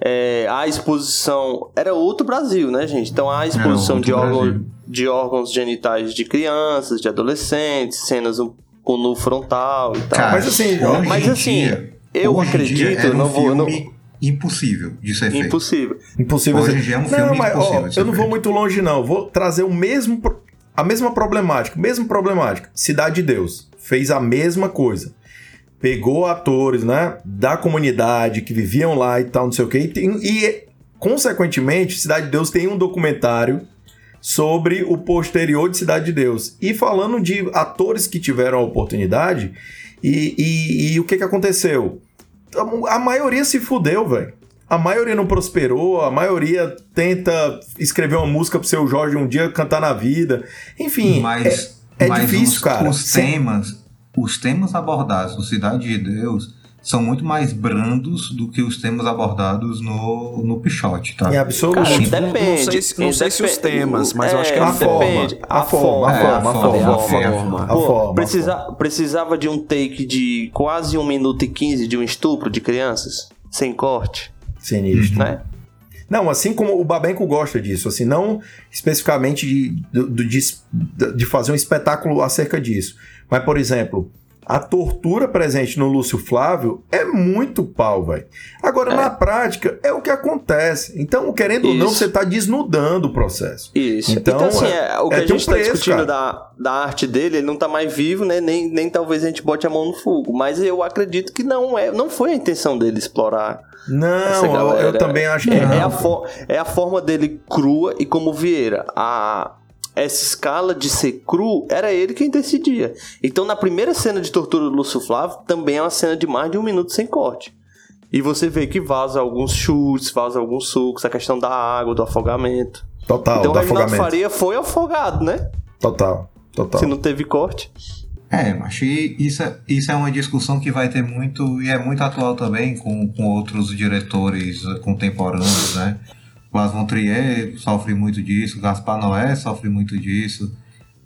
Speaker 3: É, a exposição. Era outro Brasil, né, gente? Então a exposição de órgãos, de órgãos genitais de crianças, de adolescentes, cenas com nu frontal e tal.
Speaker 1: Cara, mas assim,
Speaker 3: mas assim. Dia eu Hoje acredito,
Speaker 4: um
Speaker 3: não vou. Não...
Speaker 4: Impossível de ser feito.
Speaker 3: Impossível.
Speaker 1: Impossível.
Speaker 4: Hoje dia é um filme não, mas, impossível. Ó,
Speaker 1: eu não
Speaker 4: feito.
Speaker 1: vou muito longe, não. Vou trazer o mesmo. A mesma problemática, mesmo problemática. Cidade de Deus fez a mesma coisa. Pegou atores, né, da comunidade que viviam lá e tal, não sei o quê, e, tem, e consequentemente, Cidade de Deus tem um documentário sobre o posterior de Cidade de Deus. E falando de atores que tiveram a oportunidade, e, e, e o que, que aconteceu? A, a maioria se fudeu, velho. A maioria não prosperou, a maioria tenta escrever uma música pro seu Jorge um dia cantar na vida. Enfim, mas, é, é mas difícil,
Speaker 4: os,
Speaker 1: cara.
Speaker 4: Os temas, os temas abordados no Cidade de Deus são muito mais brandos do que os temas abordados no, no Pichote, tá?
Speaker 1: Em absoluto.
Speaker 3: Cara, depende.
Speaker 2: Não sei, não sei se os temas, mas é, eu acho que é
Speaker 1: a forma. A forma, a forma, a forma. A forma. A forma.
Speaker 3: Precisa, precisava de um take de quase 1 minuto e 15 de um estupro de crianças, sem corte.
Speaker 1: Sinistro.
Speaker 3: Né?
Speaker 1: Não, assim como o Babenco gosta disso, assim, não especificamente de, de, de, de fazer um espetáculo acerca disso. Mas, por exemplo, a tortura presente no Lúcio Flávio é muito pau, velho. Agora, é. na prática, é o que acontece. Então, querendo Isso. ou não, você está desnudando o processo.
Speaker 3: Isso. Então, então assim, é, o que é a gente está discutindo da, da arte dele, ele não está mais vivo, né? Nem, nem talvez a gente bote a mão no fogo. Mas eu acredito que não é, não foi a intenção dele explorar
Speaker 1: não, eu, eu, também acho que
Speaker 3: é,
Speaker 1: não.
Speaker 3: É a, é a forma dele crua e como Vieira. A, essa escala de ser cru, era ele quem decidia. Então, na primeira cena de tortura do Lúcio Flávio, também é uma cena de mais de um minuto sem corte. E você vê que vaza alguns chutes, vaza alguns sucos, a questão da água, do afogamento.
Speaker 1: Total,
Speaker 3: então,
Speaker 1: do o Reginaldo
Speaker 3: Faria foi afogado, né?
Speaker 1: Total, total.
Speaker 3: Se não teve corte.
Speaker 4: É, mas isso, é, isso é uma discussão que vai ter muito, e é muito atual também com, com outros diretores contemporâneos, né? Lars von Trier sofre muito disso, Gaspar Noé sofre muito disso.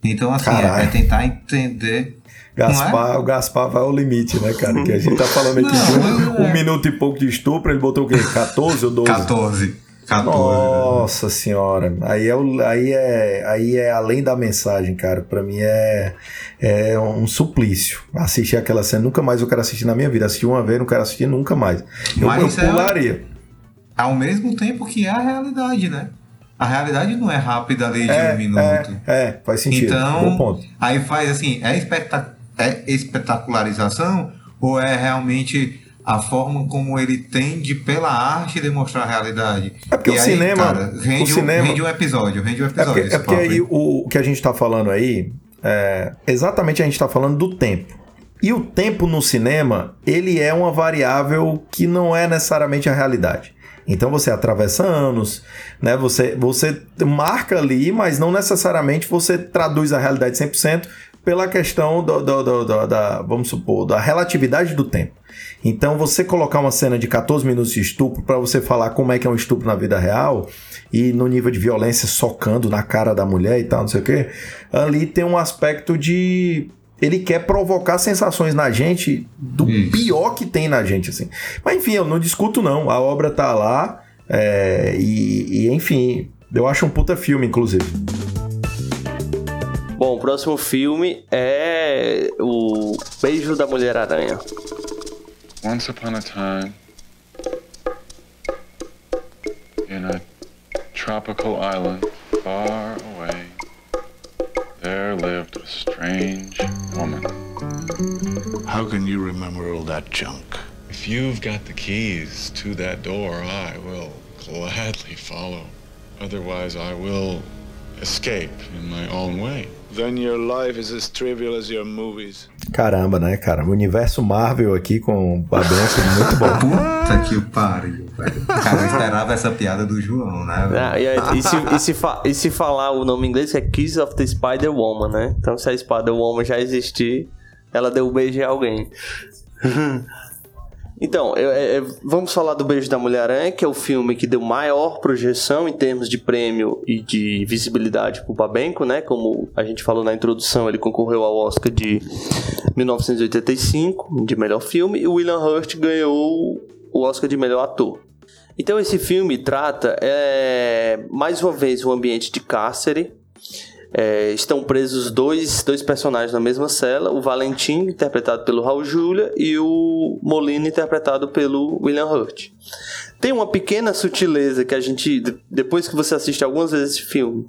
Speaker 4: Então, assim, é, é, tentar entender.
Speaker 1: Gaspar,
Speaker 4: é?
Speaker 1: O Gaspar vai ao limite, né, cara? Que a gente tá falando aqui de um, um, minuto e pouco de estupro, ele botou o quê? 14 ou 12?
Speaker 4: 14. 14
Speaker 1: Nossa né? senhora, aí é, aí, é, aí é além da mensagem, cara. Pra mim é, é um suplício. Assistir aquela cena, nunca mais eu quero assistir na minha vida. Assisti uma vez, não quero assistir nunca mais. Eu, eu
Speaker 4: é
Speaker 1: pularia.
Speaker 4: Ao mesmo tempo que é a realidade, né? A realidade não é rápida ali de
Speaker 1: É,
Speaker 4: um minuto.
Speaker 1: é, é, faz sentido.
Speaker 4: Então, aí faz assim, é, especta- é espetacularização ou é realmente a forma como ele tende pela arte demonstrar a realidade?
Speaker 1: É porque
Speaker 4: E
Speaker 1: o
Speaker 4: aí,
Speaker 1: cinema-
Speaker 4: cara, rende,
Speaker 1: o
Speaker 4: um-
Speaker 1: cinema-
Speaker 4: rende um episódio, rende um
Speaker 1: É
Speaker 4: episódio.
Speaker 1: porque,
Speaker 4: esse
Speaker 1: é porque aí o, o que a gente tá falando aí, é, exatamente a gente tá falando do tempo. E o tempo no cinema, ele é uma variável que não é necessariamente a realidade. Então você atravessa anos, né? Você, você marca ali, mas não necessariamente você traduz a realidade 100% pela questão do, do- do- da, vamos supor, da relatividade do tempo. Então você colocar uma cena de 14 minutos de estupro para você falar como é que é um estupro na vida real e no nível de violência socando na cara da mulher e tal, não sei o quê, ali tem um aspecto de ele quer provocar sensações na gente do
Speaker 4: Isso.
Speaker 1: pior que tem na gente, assim. Mas enfim, eu não discuto não. A obra tá lá é, e, e, enfim, eu acho um puta filme, inclusive.
Speaker 3: Bom, o próximo filme é o Beijo da Mulher-Aranha.
Speaker 6: Once upon a time, in a tropical island far away, there lived a strange woman.
Speaker 7: How can you remember all that junk?
Speaker 6: If you've got the keys to that door, I will gladly follow. Otherwise, I will escape in my own way.
Speaker 7: Then your life is as trivial as your movies.
Speaker 1: Caramba, né, cara? O universo Marvel aqui com o Babenco, muito bom.
Speaker 4: Puta que pariu, velho. Cara, eu esperava essa piada do João, né?
Speaker 3: Ah, e, aí- e se, e se fa- e se falar o nome em inglês, que é Kiss of the Spider-Woman, né? Então, se a Spider-Woman já existir, ela deu um beijo em alguém. Então, é- é- vamos falar do Beijo da Mulher-Aranha, que é o filme que deu maior projeção em termos de prêmio e de visibilidade pro Babenco, né? Como a gente falou na introdução, ele concorreu ao Oscar de 1985, de melhor filme, e o William Hurt ganhou o Oscar de melhor ator. Então esse filme trata, é, mais uma vez, um ambiente de cárcere. É, estão presos dois, dois personagens na mesma cela, o Valentim, interpretado pelo Raul Julia, e o Molina, interpretado pelo William Hurt. Tem uma pequena sutileza que a gente, de- depois que você assiste algumas vezes esse filme,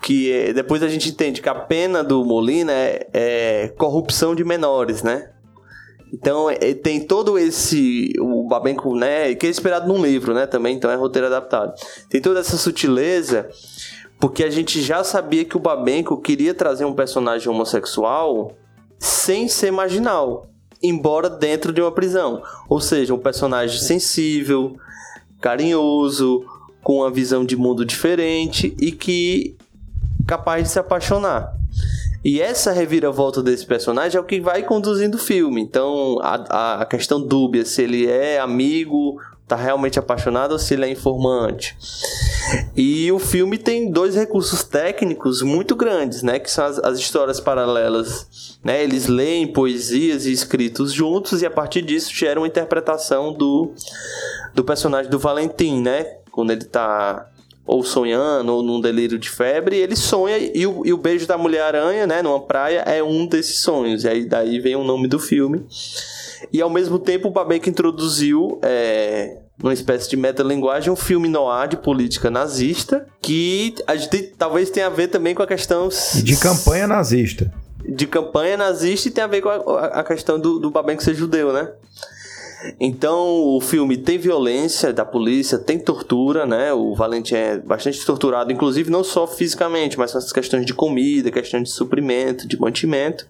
Speaker 3: que é- depois a gente entende que a pena do Molina é, é corrupção de menores, né? Então é, tem todo esse o Babenco, né, que é inspirado num livro, né, também, então é roteiro adaptado. Tem toda essa sutileza porque a gente já sabia que o Babenco queria trazer um personagem homossexual sem ser marginal, embora dentro de uma prisão. Ou seja, um personagem sensível, carinhoso, com uma visão de mundo diferente e que capaz de se apaixonar. E essa reviravolta desse personagem é o que vai conduzindo o filme. Então, a, a questão dúbia se ele é amigo, tá realmente apaixonado ou se ele é informante. E o filme tem dois recursos técnicos muito grandes, né? Que são as, as histórias paralelas. Né? Eles leem poesias e escritos juntos e a partir disso gera uma interpretação do, do personagem do Valentim, né? Quando ele tá ou sonhando, ou num delírio de febre, ele sonha e o, e o beijo da Mulher-Aranha, né, numa praia, é um desses sonhos. E aí daí vem o nome do filme. E ao mesmo tempo o Babenco introduziu é, uma espécie de metalinguagem, um filme noir de política nazista, que a gente talvez tenha a ver também com a questão
Speaker 1: de campanha nazista.
Speaker 3: de campanha nazista e tem a ver com a, a questão do, do Babenco ser judeu, né? Então o filme tem violência da polícia, tem tortura, né? O Valentim é bastante torturado, inclusive não só fisicamente, mas essas questões de comida, questões de suprimento, de mantimento.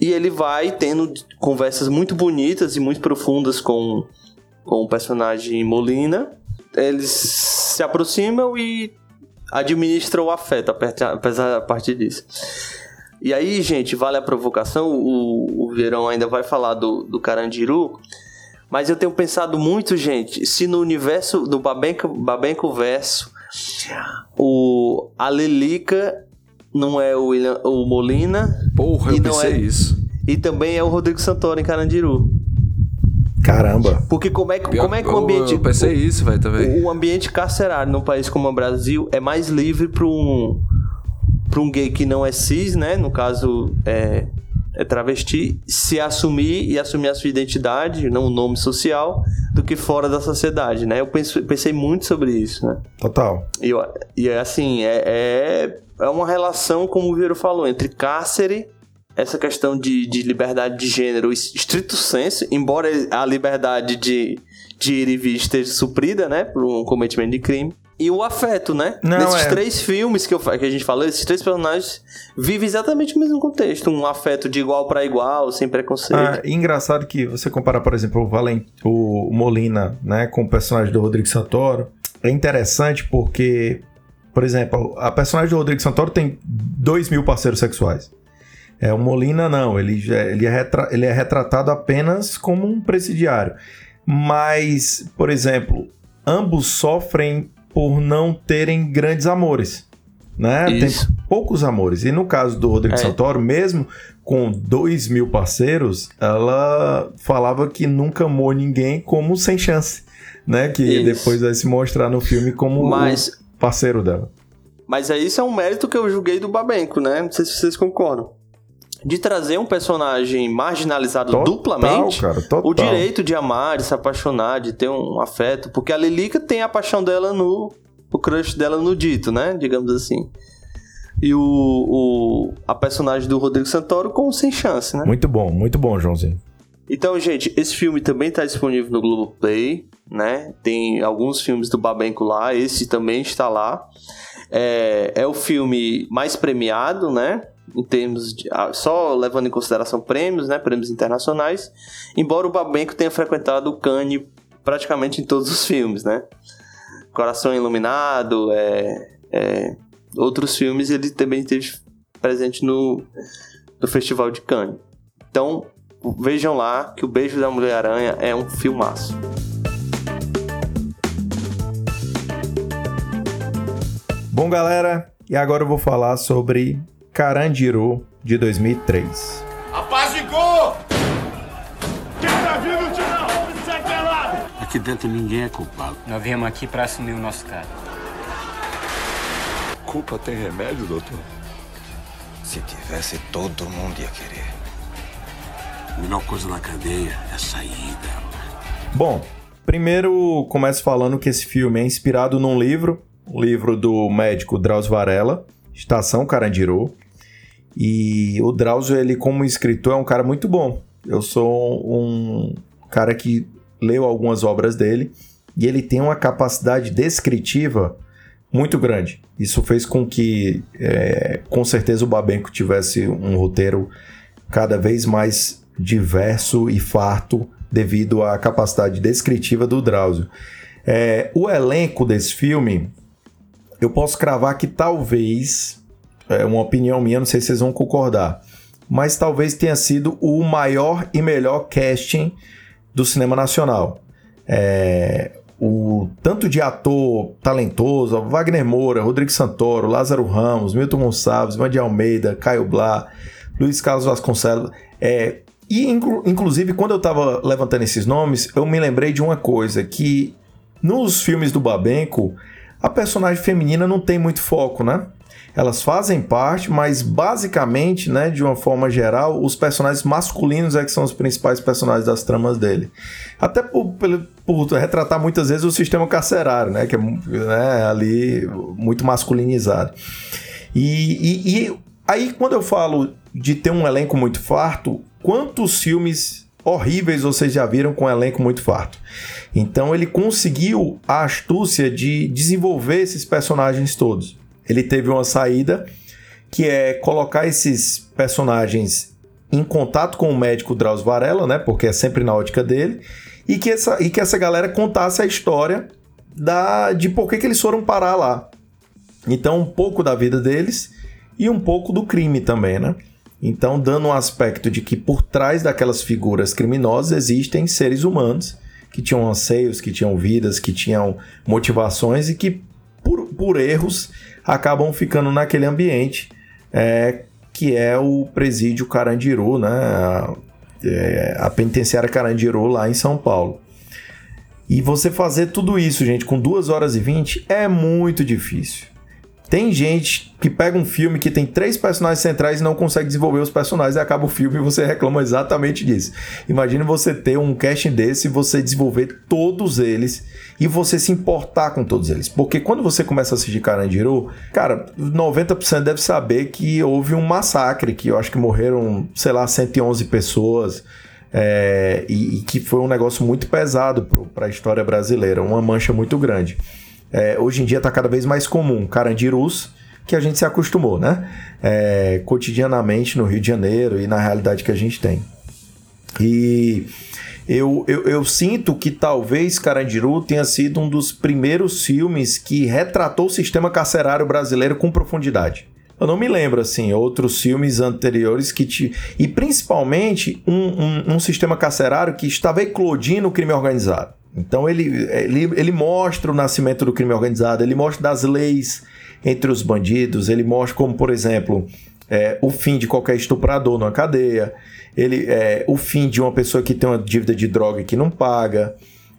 Speaker 3: E ele vai tendo conversas muito bonitas e muito profundas com, com o personagem Molina. Eles se aproximam e administram o afeto apesar- a partir disso. E aí, gente, vale a provocação. O, o Verão ainda vai falar do, do Carandiru. Mas eu tenho pensado muito, gente, se no universo do Babenco, Babenco Verso, o, a Lelica não é o, William, o Molina
Speaker 2: Porra,
Speaker 3: E
Speaker 2: eu
Speaker 3: não
Speaker 2: pensei
Speaker 3: é-
Speaker 2: isso.
Speaker 3: e também é o Rodrigo Santoro em Carandiru.
Speaker 1: Caramba.
Speaker 3: Porque como é,
Speaker 2: Pior-
Speaker 3: como é que o ambiente.
Speaker 2: Eu pensei isso, velho, também.
Speaker 3: O ambiente carcerário num país como o Brasil é mais livre para um para um gay que não é cis, né? No caso é, é travesti, se assumir e assumir a sua identidade, não o nome social, do que fora da sociedade, né? Eu penso, pensei muito sobre isso, né?
Speaker 1: Total.
Speaker 3: E, eu, e é assim, é, é, é uma relação, como o Viro falou, entre cárcere, essa questão de, de liberdade de gênero estrito senso, embora a liberdade de, de ir e vir esteja suprida, né, por um cometimento de crime, e o afeto, né?
Speaker 1: Não,
Speaker 3: Nesses
Speaker 1: é.
Speaker 3: três filmes que, eu, que a gente falou, esses três personagens vivem exatamente o mesmo contexto. Um afeto de igual para igual, sem preconceito.
Speaker 1: Ah, engraçado que você comparar, por exemplo, o, Valen, o Molina, né, com o personagem do Rodrigo Santoro, é interessante porque, por exemplo, a personagem do Rodrigo Santoro tem dois mil parceiros sexuais. É, o Molina não, ele, ele, é retra- ele é retratado apenas como um presidiário. Mas, por exemplo, ambos sofrem por não terem grandes amores. Né?
Speaker 3: Isso.
Speaker 1: Tem poucos amores. E no caso do Rodrigo
Speaker 3: É.
Speaker 1: Santoro, mesmo com dois mil parceiros, ela falava que nunca amou ninguém como sem chance. Né? Que
Speaker 3: Isso.
Speaker 1: depois vai se mostrar no filme como
Speaker 3: Mas-
Speaker 1: o parceiro dela.
Speaker 3: Mas aí isso é um mérito que eu julguei do Babenco, né? Não sei se vocês concordam. De trazer um personagem marginalizado
Speaker 1: Total,
Speaker 3: duplamente,
Speaker 1: cara, total.
Speaker 3: o direito de amar, de se apaixonar, de ter um afeto. Porque a Lilica tem a paixão dela no. o crush dela no dito, né? Digamos assim. E o, o a personagem do Rodrigo Santoro com o Sem Chance, né?
Speaker 1: Muito bom, muito bom, Joãozinho.
Speaker 3: Então, gente, esse filme também está disponível no Globoplay, né? Tem alguns filmes do Babenco lá, esse também está lá. É, é o filme mais premiado, né? Em termos de. ah, Só levando em consideração prêmios, né? Prêmios internacionais. Embora o Babenco tenha frequentado o Cannes praticamente em todos os filmes, né? Coração Iluminado, é, é, outros filmes ele também esteve presente no, no Festival de Cannes. Então, vejam lá que o Beijo da Mulher-Aranha é um filmaço.
Speaker 1: Bom, galera, e agora eu vou falar sobre Carandiru de 2003.
Speaker 8: Apazigou! Quem tá vindo, tira! Sai pelado!
Speaker 7: Aqui dentro ninguém é culpado.
Speaker 9: Nós viemos aqui para assumir o nosso cara.
Speaker 8: Culpa tem remédio, doutor?
Speaker 10: Se tivesse, todo mundo ia querer.
Speaker 7: A melhor coisa na cadeia é sair dela.
Speaker 1: Bom, primeiro começo falando que esse filme é inspirado num livro, o livro do médico Drauzio Varela, Estação Carandiru. E o Drauzio, ele como escritor, é um cara muito bom. Eu sou um cara que leu algumas obras dele e ele tem uma capacidade descritiva muito grande. Isso fez com que, é, com certeza, o Babenco tivesse um roteiro cada vez mais diverso e farto devido à capacidade descritiva do Drauzio. É, o elenco desse filme, eu posso cravar que talvez, é uma opinião minha, não sei se vocês vão concordar, mas talvez tenha sido o maior e melhor casting do cinema nacional. É, o tanto de ator talentoso, Wagner Moura, Rodrigo Santoro, Lázaro Ramos, Milton Gonçalves, Mandy Almeida, Caio Blá, Luiz Carlos Vasconcelos. É, e inclu- inclusive, quando eu estava levantando esses nomes, eu me lembrei de uma coisa: que nos filmes do Babenco, a personagem feminina não tem muito foco, né? Elas fazem parte, mas basicamente, né, de uma forma geral, os personagens masculinos é que são os principais personagens das tramas dele. Até por, pelo- por retratar muitas vezes o sistema carcerário, né, que é né, ali muito masculinizado. E, e- e aí, quando eu falo de ter um elenco muito farto, quantos filmes horríveis vocês já viram com um elenco muito farto? Então, ele conseguiu a astúcia de desenvolver esses personagens todos. Ele teve uma saída que é colocar esses personagens em contato com o médico Drauzio Varela, né? Porque é sempre na ótica dele, e que essa, e que essa galera contasse a história da, de por que, que eles foram parar lá. Então, um pouco da vida deles e um pouco do crime também, né? Então, dando um aspecto de que por trás daquelas figuras criminosas existem seres humanos que tinham anseios, que tinham vidas, que tinham motivações e que, por, por erros, acabam ficando naquele ambiente é, que é o presídio Carandiru, né? A, é, a penitenciária Carandiru lá em São Paulo. E você fazer tudo isso, gente, com 2 horas e 20 é muito difícil. Tem gente que pega um filme que tem três personagens centrais e não consegue desenvolver os personagens e acaba o filme e você reclama exatamente disso. Imagine você ter um casting desse e você desenvolver todos eles e você se importar com todos eles. Porque quando você começa a assistir Carandiru, cara, 90% deve saber que houve um massacre, que eu acho que morreram, sei lá, 111 pessoas. É, e, e, que foi um negócio muito pesado para a história brasileira, uma mancha muito grande é, hoje em dia está cada vez mais comum, carandirus, que a gente se acostumou, né? É, cotidianamente no Rio de Janeiro e na realidade que a gente tem. E eu, eu, eu, sinto que talvez Carandiru tenha sido um dos primeiros filmes que retratou o sistema carcerário brasileiro com profundidade. Eu não me lembro, assim, outros filmes anteriores que te. E principalmente um, um, um sistema carcerário que estava eclodindo o crime organizado. Então ele, ele, ele mostra o nascimento do crime organizado, ele mostra das leis entre os bandidos, ele mostra como, por exemplo, é, o fim de qualquer estuprador numa cadeia, ele, é, o fim de uma pessoa que tem uma dívida de droga que não paga,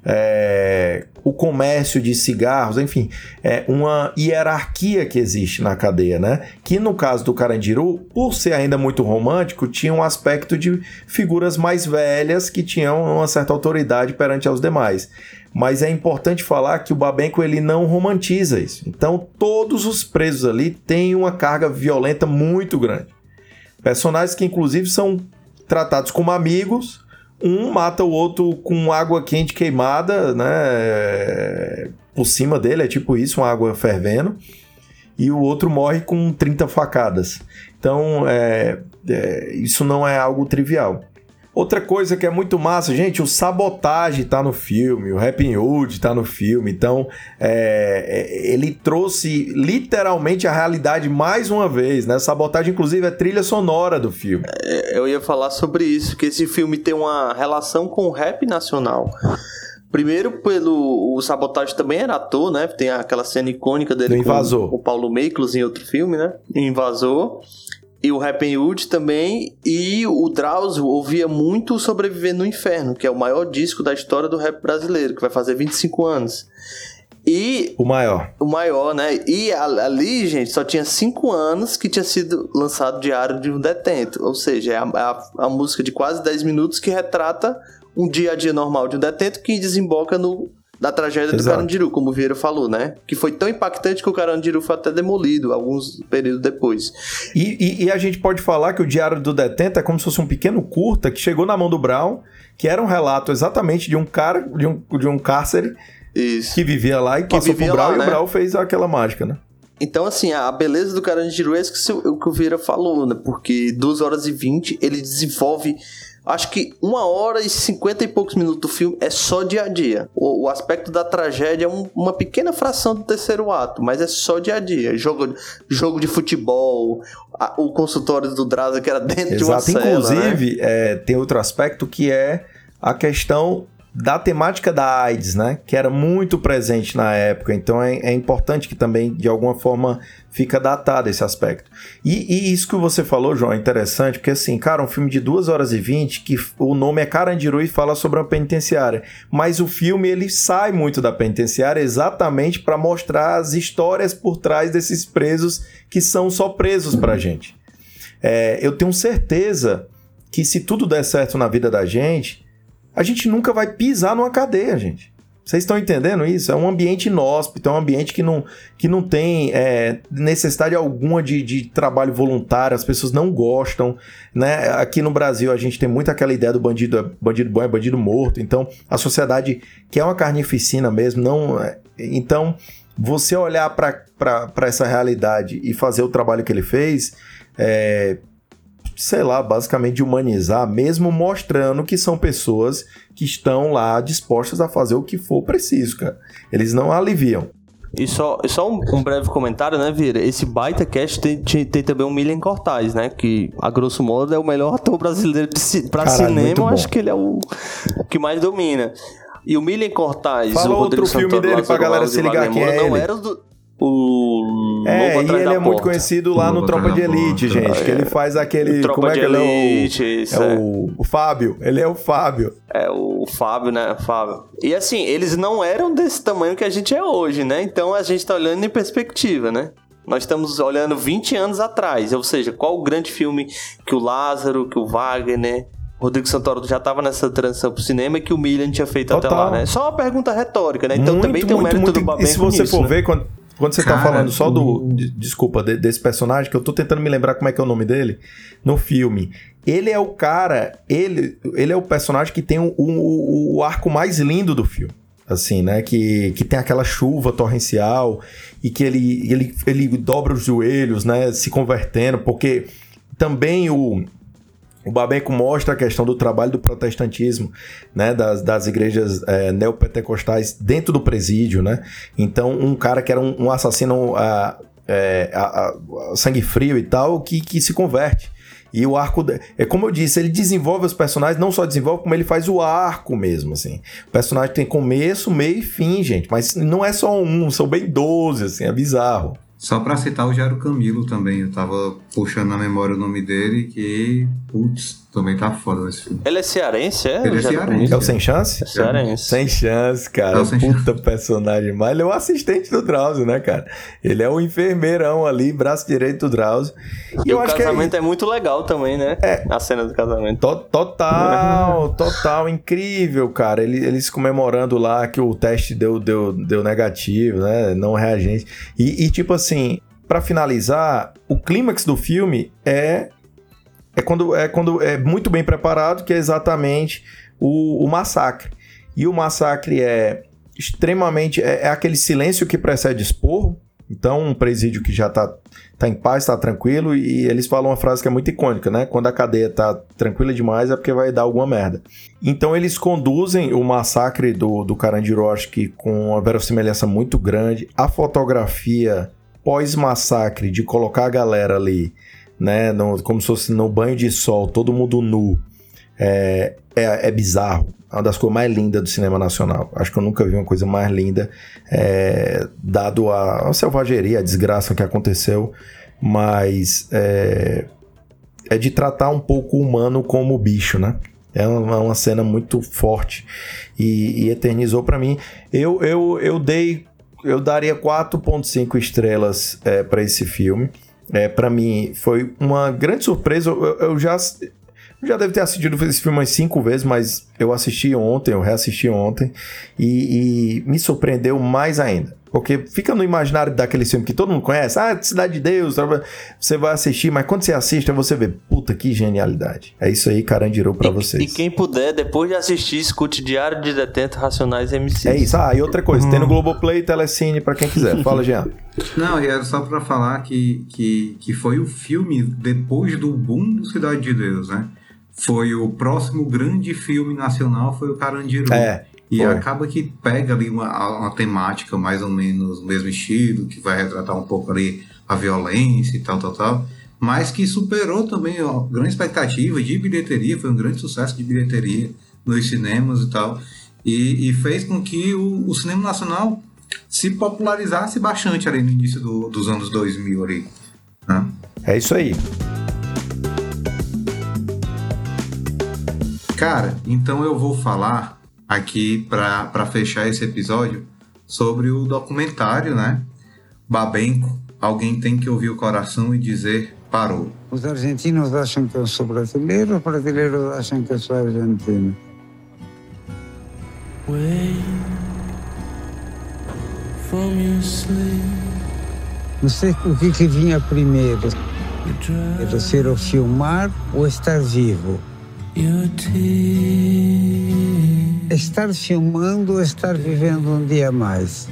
Speaker 1: é, o comércio de cigarros, enfim, é uma hierarquia que existe na cadeia, né? Que no caso do Carandiru, por ser ainda muito romântico, tinha um aspecto de figuras mais velhas que tinham uma certa autoridade perante aos demais. Mas é importante falar que o Babenco ele não romantiza isso. Então todos os presos ali têm uma carga violenta muito grande. Personagens que inclusive são tratados como amigos, um mata o outro com água quente queimada, né? Por cima dele, é tipo isso, uma água fervendo. E o outro morre com 30 facadas. Então, é, é, isso não é algo trivial. Outra coisa que é muito massa, gente, o Sabotage tá no filme, o Happy Hood tá no filme, então é, é, ele trouxe literalmente a realidade mais uma vez, né? Sabotage, inclusive, é trilha sonora do filme.
Speaker 3: É, eu ia falar sobre isso, que esse filme tem uma relação com o rap nacional. Primeiro, pelo. O Sabotage também era ator, né? Tem aquela cena icônica dele
Speaker 1: com
Speaker 3: o Paulo Meiklos em outro filme, né? Invasor e o Happy Hood também, e o Drauzio ouvia muito Sobreviver no Inferno, que é o maior disco da história do rap brasileiro, que vai fazer 25 anos. E.
Speaker 1: O maior.
Speaker 3: O maior, né? E ali, gente, só tinha 5 anos que tinha sido lançado Diário de um Detento. Ou seja, é a, a, a música de quase 10 minutos que retrata um dia a dia normal de um detento que desemboca no da tragédia Exato. do Carandiru, como o Vieira falou, né? Que foi tão impactante que o Carandiru foi até demolido alguns períodos depois.
Speaker 1: E, e, e, a gente pode falar que o Diário do Detento é como se fosse um pequeno curta que chegou na mão do Brown, que era um relato exatamente de um cara, de um, de um cárcere Isso. que vivia lá e que passou pro Brown lá, e né? o Brown fez aquela mágica, né?
Speaker 3: Então, assim, a beleza do Carandiru é isso o que o Vieira falou, né? Porque 2 horas e 20 ele desenvolve Acho que uma hora e cinquenta e poucos minutos do filme é só dia a dia. O, o aspecto da tragédia é um, uma pequena fração do terceiro ato, mas é só dia a dia. Jogo, jogo de futebol, a, o consultório do Draza que era dentro Exato. de uma cela.
Speaker 1: Inclusive,
Speaker 3: né?
Speaker 1: é, tem outro aspecto que é a questão da temática da AIDS, né? Que era muito presente na época. Então é, é importante que também, de alguma forma, fica datado esse aspecto. E, e, isso que você falou, João, é interessante, porque assim, cara, um filme de 2 horas e 20, que o nome é Carandiru e fala sobre uma penitenciária. Mas o filme, ele sai muito da penitenciária exatamente para mostrar as histórias por trás desses presos que são só presos pra gente. É, eu tenho certeza que se tudo der certo na vida da gente, a gente nunca vai pisar numa cadeia, gente. Vocês estão entendendo isso? É um ambiente inóspito, é um ambiente que não, que não tem é, necessidade alguma de, de trabalho voluntário, as pessoas não gostam. Né? Aqui no Brasil a gente tem muito aquela ideia do bandido, é bandido bom é bandido morto, então a sociedade quer é uma carnificina mesmo, não. É, então, você olhar para essa realidade e fazer o trabalho que ele fez, é, sei lá, basicamente de humanizar, mesmo mostrando que são pessoas que estão lá dispostas a fazer o que for preciso, cara. Eles não aliviam.
Speaker 3: E só, só um, um, breve comentário, né, Vira? Esse baita cast tem, tem, tem também o Milian Cortaz, né? Que, a grosso modo, é o melhor ator brasileiro de, pra Caralho, cinema. Eu acho que ele é o, o que mais domina. E o Milian Cortaz,
Speaker 1: Fala
Speaker 3: o
Speaker 1: outro
Speaker 3: Santoro,
Speaker 1: filme dele pra galera se ligar quem é
Speaker 3: não era do, o
Speaker 1: é, e ele é muito conhecido lá no Tropa de Elite, gente. É. Que ele faz aquele.
Speaker 3: Tropa
Speaker 1: como é
Speaker 3: que
Speaker 1: ele
Speaker 3: Elite,
Speaker 1: é? O,
Speaker 3: isso,
Speaker 1: é, o, o, Fábio. Ele é o Fábio.
Speaker 3: É, o Fábio, né? Fábio. E assim, eles não eram desse tamanho que a gente é hoje, né? Então a gente tá olhando em perspectiva, né? Nós estamos olhando 20 anos atrás, ou seja, qual o grande filme que o Lázaro, que o Wagner, Rodrigo Santoro já estava nessa transição pro cinema e que o Milian tinha feito
Speaker 1: Total.
Speaker 3: até lá, né? Só uma pergunta retórica, né? Então
Speaker 1: Muito,
Speaker 3: também tem um
Speaker 1: muito,
Speaker 3: mérito
Speaker 1: muito-
Speaker 3: do Babenco
Speaker 1: E se você
Speaker 3: nisso,
Speaker 1: for
Speaker 3: né?
Speaker 1: ver, quando, quando você tá
Speaker 4: Cara,
Speaker 1: falando só do. de- desculpa, de- desse personagem, que eu tô tentando me lembrar como é que é o nome dele, no filme. Ele é o cara. Ele, ele é o personagem que tem o, o, o arco mais lindo do filme. Assim, né? Que, que tem aquela chuva torrencial e que ele, ele, ele dobra os joelhos, né? Se convertendo, porque também o. O Babenco mostra a questão do trabalho do protestantismo, né, das, das igrejas é, neopentecostais dentro do presídio, né? Então, um cara que era um, um assassino a, é, a- a- sangue frio e tal, que, que se converte. E o arco, é como eu disse, ele desenvolve os personagens, não só desenvolve, como ele faz o arco mesmo, assim. O personagem tem começo, meio e fim, gente, mas não é só um, são bem 12, assim, é bizarro.
Speaker 4: Só pra citar o Jairo Camilo também, eu tava puxando na memória o nome dele, que, putz, também tá foda nesse filme.
Speaker 3: Ele é cearense, é?
Speaker 4: Ele é cearense.
Speaker 1: É o Sem Chance?
Speaker 3: É cearense.
Speaker 1: Sem chance, cara.
Speaker 4: É o Sem
Speaker 1: Puta personagem. Mas ele é o assistente do Drauzio, né, cara? Ele é o enfermeirão ali, braço direito do Drauzio. E,
Speaker 3: E
Speaker 1: eu
Speaker 3: o
Speaker 1: acho que é,
Speaker 3: casamento é... muito legal também, né?
Speaker 1: É.
Speaker 3: A cena do casamento.
Speaker 1: to- total, total incrível, cara. Ele- Eles comemorando lá que o teste deu, deu, deu negativo, né? Não reagente. E, e, tipo assim, pra finalizar, o clímax do filme é é quando é quando é muito bem preparado, que é exatamente o, o massacre. E o massacre é extremamente é, é aquele silêncio que precede esporro. Então, um presídio que já tá, tá em paz, tá tranquilo, e eles falam uma frase que é muito icônica, né? Quando a cadeia tá tranquila demais é porque vai dar alguma merda. Então, eles conduzem o massacre do, do que com uma verossimilhança muito grande. A fotografia pós-massacre, de colocar a galera ali, né? no- como se fosse no banho de sol, todo mundo nu, é, é, é bizarro. É uma das coisas mais lindas do cinema nacional. Acho que eu nunca vi uma coisa mais linda, é, dado a, a selvageria, a desgraça que aconteceu, mas é, é de tratar um pouco o humano como bicho, né? É uma, uma cena muito forte e, e eternizou pra mim. Eu, eu, eu dei, eu daria 4.5 estrelas é, para esse filme. É, para mim foi uma grande surpresa. Eu, eu- já já devo ter assistido esse filme umas cinco vezes, mas eu assisti ontem, eu reassisti ontem e, e me surpreendeu mais ainda. Porque fica no imaginário daquele filme que todo mundo conhece, ah, Cidade de Deus, você vai assistir, mas quando você assiste, você vê, puta que genialidade. É isso aí, Carandiru, pra vocês.
Speaker 3: E quem puder, depois de assistir, escute Diário de Detento Racionais MC.
Speaker 1: É isso. Ah, e outra coisa, tem no Globoplay, Telecine, pra quem quiser. Fala, Jean.
Speaker 4: Não, e era só pra falar que, que, que foi o filme depois do boom do Cidade de Deus, né? Foi o próximo grande filme nacional, foi o Carandiru.
Speaker 1: É,
Speaker 4: E acaba que pega ali uma, uma temática mais ou menos no mesmo estilo, que vai retratar um pouco ali a violência e tal, tal, tal. Mas que superou também ó, grande expectativa de bilheteria, foi um grande sucesso de bilheteria nos cinemas e tal. E, e fez com que o, o cinema nacional se popularizasse bastante ali no início do- dos anos 2000 ali. né?
Speaker 1: É isso aí.
Speaker 4: Cara, então eu vou falar aqui para fechar esse episódio sobre o documentário, né? Babenco, alguém tem que ouvir o coração e dizer parou.
Speaker 11: Os argentinos acham que eu sou brasileiro, os brasileiros acham que eu sou argentino. Não sei o que, que vinha primeiro. Era ser o filmar ou estar vivo. Estar filmando ou estar vivendo um dia a mais.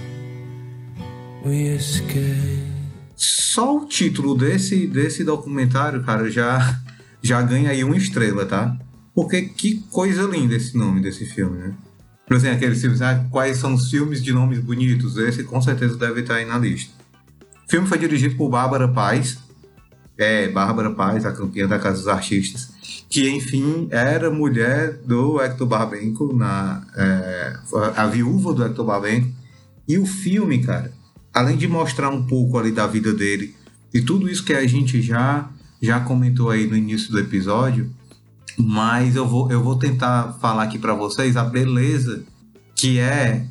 Speaker 4: Só o título desse, desse documentário, cara, já, já ganha aí uma estrela, tá? Porque que coisa linda esse nome desse filme, né? Por exemplo, aqueles filmes, ah, quais são os filmes de nomes bonitos? Esse com certeza deve estar aí na lista. O filme foi dirigido por Bárbara Paz, é, Bárbara Paz, a campeã da Casa dos Artistas, que enfim era mulher do Hector Barbenco, na, é, a viúva do Hector Barbenco. E o filme, cara, além de mostrar um pouco ali da vida dele e tudo isso que a gente já já comentou aí no início do episódio, mas eu vou, eu vou tentar falar aqui para vocês a beleza que é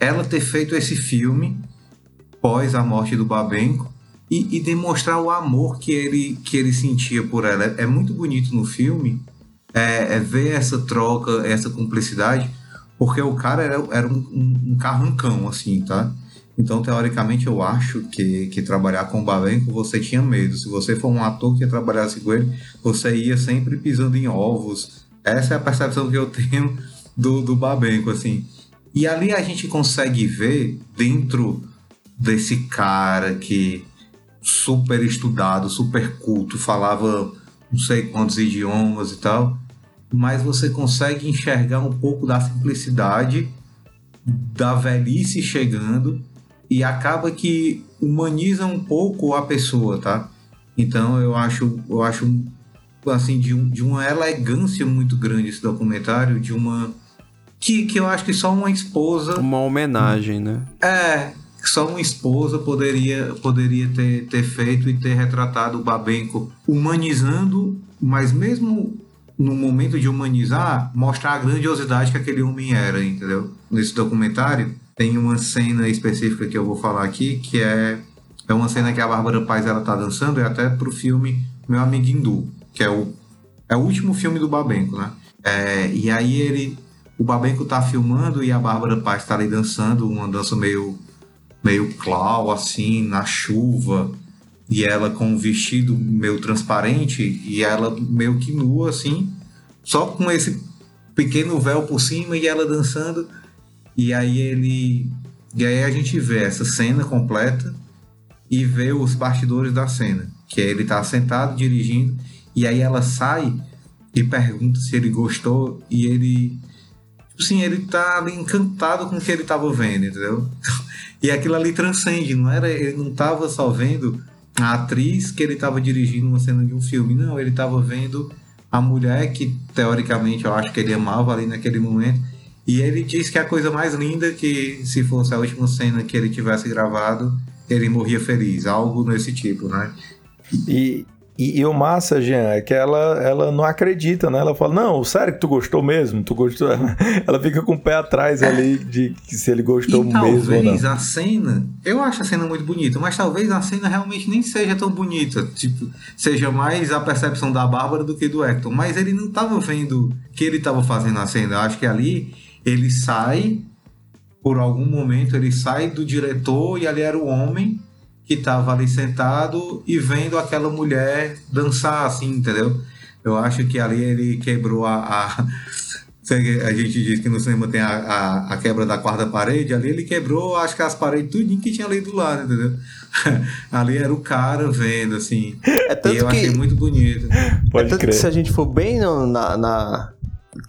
Speaker 4: ela ter feito esse filme pós a morte do Babenco e, e, demonstrar o amor que ele, que ele sentia por ela. É, muito bonito no filme é, é, ver essa troca, essa cumplicidade, porque o cara era, era um, um, um carrancão, assim, tá? Então, teoricamente, eu acho que, que trabalhar com o Babenco você tinha medo. Se você for um ator que trabalhasse com ele, você ia sempre pisando em ovos. Essa é a percepção que eu tenho do, do Babenco, assim. E ali a gente consegue ver dentro desse cara que super estudado, super culto, falava não sei quantos idiomas e tal, mas você consegue enxergar um pouco da simplicidade da velhice chegando e acaba que humaniza um pouco a pessoa, tá? Então eu acho, eu acho assim de, um, de uma elegância muito grande esse documentário, de uma que, que eu acho que só uma esposa.
Speaker 2: Uma homenagem, né?
Speaker 4: É, só uma esposa poderia, poderia ter, ter feito e ter retratado o Babenco humanizando, mas mesmo no momento de humanizar, mostrar a grandiosidade que aquele homem era, entendeu? Nesse documentário tem uma cena específica que eu vou falar aqui, que é, é uma cena que a Bárbara Paz ela tá dançando, é até pro filme Meu Amigo Hindu, que é o, é o último filme do Babenco, né? É, e aí ele o Babenco tá filmando e a Bárbara Paz tá ali dançando, uma dança meio, meio clau, assim, na chuva. E ela com um vestido meio transparente e ela meio que nua, assim, só com esse pequeno véu por cima e ela dançando. E aí ele. E aí a gente vê essa cena completa e vê os bastidores da cena. Que é ele tá sentado dirigindo, e aí ela sai e pergunta se ele gostou, e ele sim, ele tá encantado com o que ele tava vendo, entendeu? E aquilo ali transcende, não era, ele não tava só vendo a atriz que ele tava dirigindo uma cena de um filme, não, ele tava vendo a mulher que teoricamente eu acho que ele amava ali naquele momento. E ele diz que a coisa mais linda que se fosse a última cena que ele tivesse gravado, ele morria feliz, algo nesse tipo, né?
Speaker 1: E, e, e, o massa, Jean, é que ela, ela não acredita, né? Ela fala, não, sério que tu gostou mesmo? Tu gostou? Ela fica com o pé atrás ali de se ele gostou
Speaker 4: e
Speaker 1: mesmo
Speaker 4: talvez a cena, eu acho a cena muito bonita, mas talvez a cena realmente nem seja tão bonita. Tipo, seja mais a percepção da Bárbara do que do Hector. Mas ele não estava vendo que ele estava fazendo a cena. Eu acho que ali ele sai, por algum momento, ele sai do diretor e ali era o homem que estava ali sentado e vendo aquela mulher dançar, assim, entendeu? Eu acho que ali ele quebrou a. a... A gente diz que no cinema tem a, a, a, quebra da quarta parede, ali ele quebrou, acho que as paredes tudinho que tinha ali do lado, entendeu? ali era o cara vendo, assim. É tanto e eu que... achei muito bonito.
Speaker 3: Pode é tanto crer. que se a gente for bem no, na, na,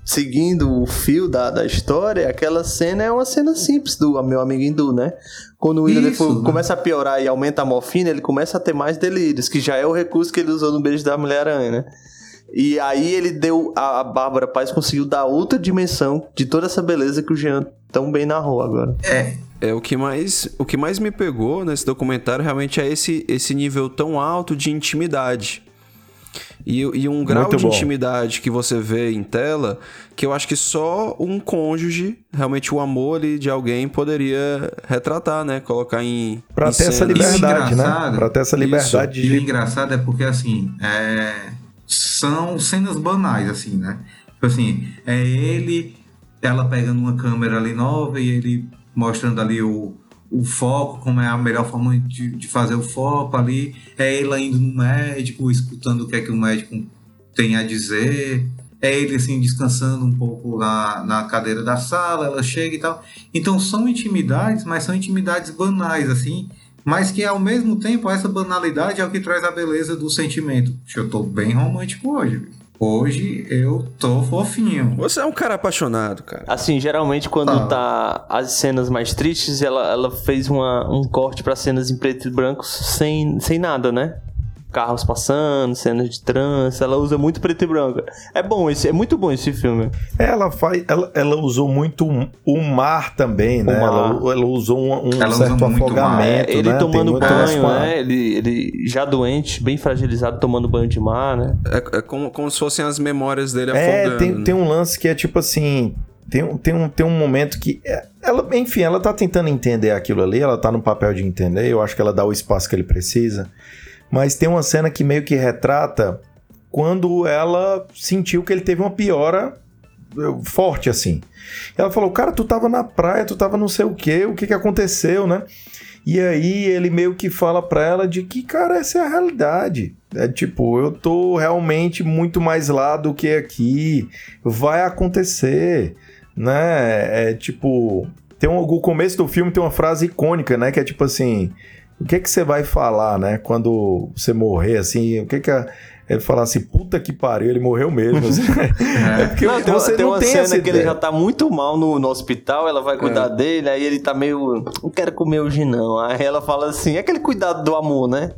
Speaker 3: seguindo o fio da, da história, aquela cena é uma cena simples do meu amigo Hindu, né? Quando o William Isso, né? começa a piorar e aumenta a morfina, ele começa a ter mais delírios, que já é o recurso que ele usou no beijo da Mulher-Aranha, né? E aí ele deu. A, a Bárbara Paz conseguiu dar outra dimensão de toda essa beleza que o Jean tão bem narrou agora.
Speaker 2: É. É, o que mais, o que mais me pegou nesse documentário realmente é esse, esse nível tão alto de intimidade. E, e um grau Muito de bom. intimidade que você vê em tela que eu acho que só um cônjuge, realmente o amor ali de alguém poderia retratar, né? Colocar em.
Speaker 1: Pra
Speaker 2: em
Speaker 1: ter essa liberdade, né? Pra ter essa liberdade
Speaker 4: Isso. de. E o engraçado é porque, assim, é... são cenas banais, assim, né? Tipo assim, é ele, ela pegando uma câmera ali nova e ele mostrando ali o o foco, como é a melhor forma de, de fazer o foco ali, é ele indo no médico, escutando o que é que o médico tem a dizer, é ele assim descansando um pouco na, na cadeira da sala, ela chega e tal. Então são intimidades, mas são intimidades banais, assim, mas que ao mesmo tempo essa banalidade é o que traz a beleza do sentimento. Eu tô bem romântico hoje. Viu? Hoje eu tô fofinho.
Speaker 2: Você é um cara apaixonado, cara.
Speaker 3: Assim, geralmente quando ah. tá as cenas mais tristes, ela, ela fez uma, um corte para cenas em preto e branco sem, sem nada, né? Carros passando, cenas de trânsito, ela usa muito preto e branco. É bom, esse, é muito bom esse filme.
Speaker 1: Ela faz, ela, ela usou muito o mar também, né? Ela, ela, usou um, um certo afogamento,
Speaker 3: Ele né? tomando banho, né? Ele, ele já doente, bem fragilizado, tomando banho de mar, né?
Speaker 2: É, é como, como se fossem as memórias dele
Speaker 1: é, afogando. Tem, tem um lance que é tipo assim, tem, um, tem, um, tem um momento que. é, Ela, enfim, ela tá tentando entender aquilo ali, ela tá no papel de entender, eu acho que ela dá o espaço que ele precisa. Mas tem uma cena que meio que retrata quando ela sentiu que ele teve uma piora eh, forte, assim. Ela falou, cara, tu tava na praia, tu tava não sei o que, o que que aconteceu, né? E aí ele meio que fala pra ela de que, cara, essa é a realidade. É tipo, eu tô realmente muito mais lá do que aqui. Vai acontecer, né? É tipo, tem um, o começo do filme tem uma frase icônica, né, que é tipo assim, o que que você vai falar, né, quando você morrer assim, o que que a, ele fala assim, puta que pariu, ele morreu mesmo. assim. É porque
Speaker 3: Não, tem,
Speaker 1: você
Speaker 3: tem
Speaker 1: não
Speaker 3: uma
Speaker 1: tem
Speaker 3: cena que ele já tá muito mal no, no hospital, ela vai cuidar
Speaker 1: É.
Speaker 3: dele, aí ele tá meio. Não quero comer hoje não. Aí ela fala assim: é aquele cuidado do amor, né?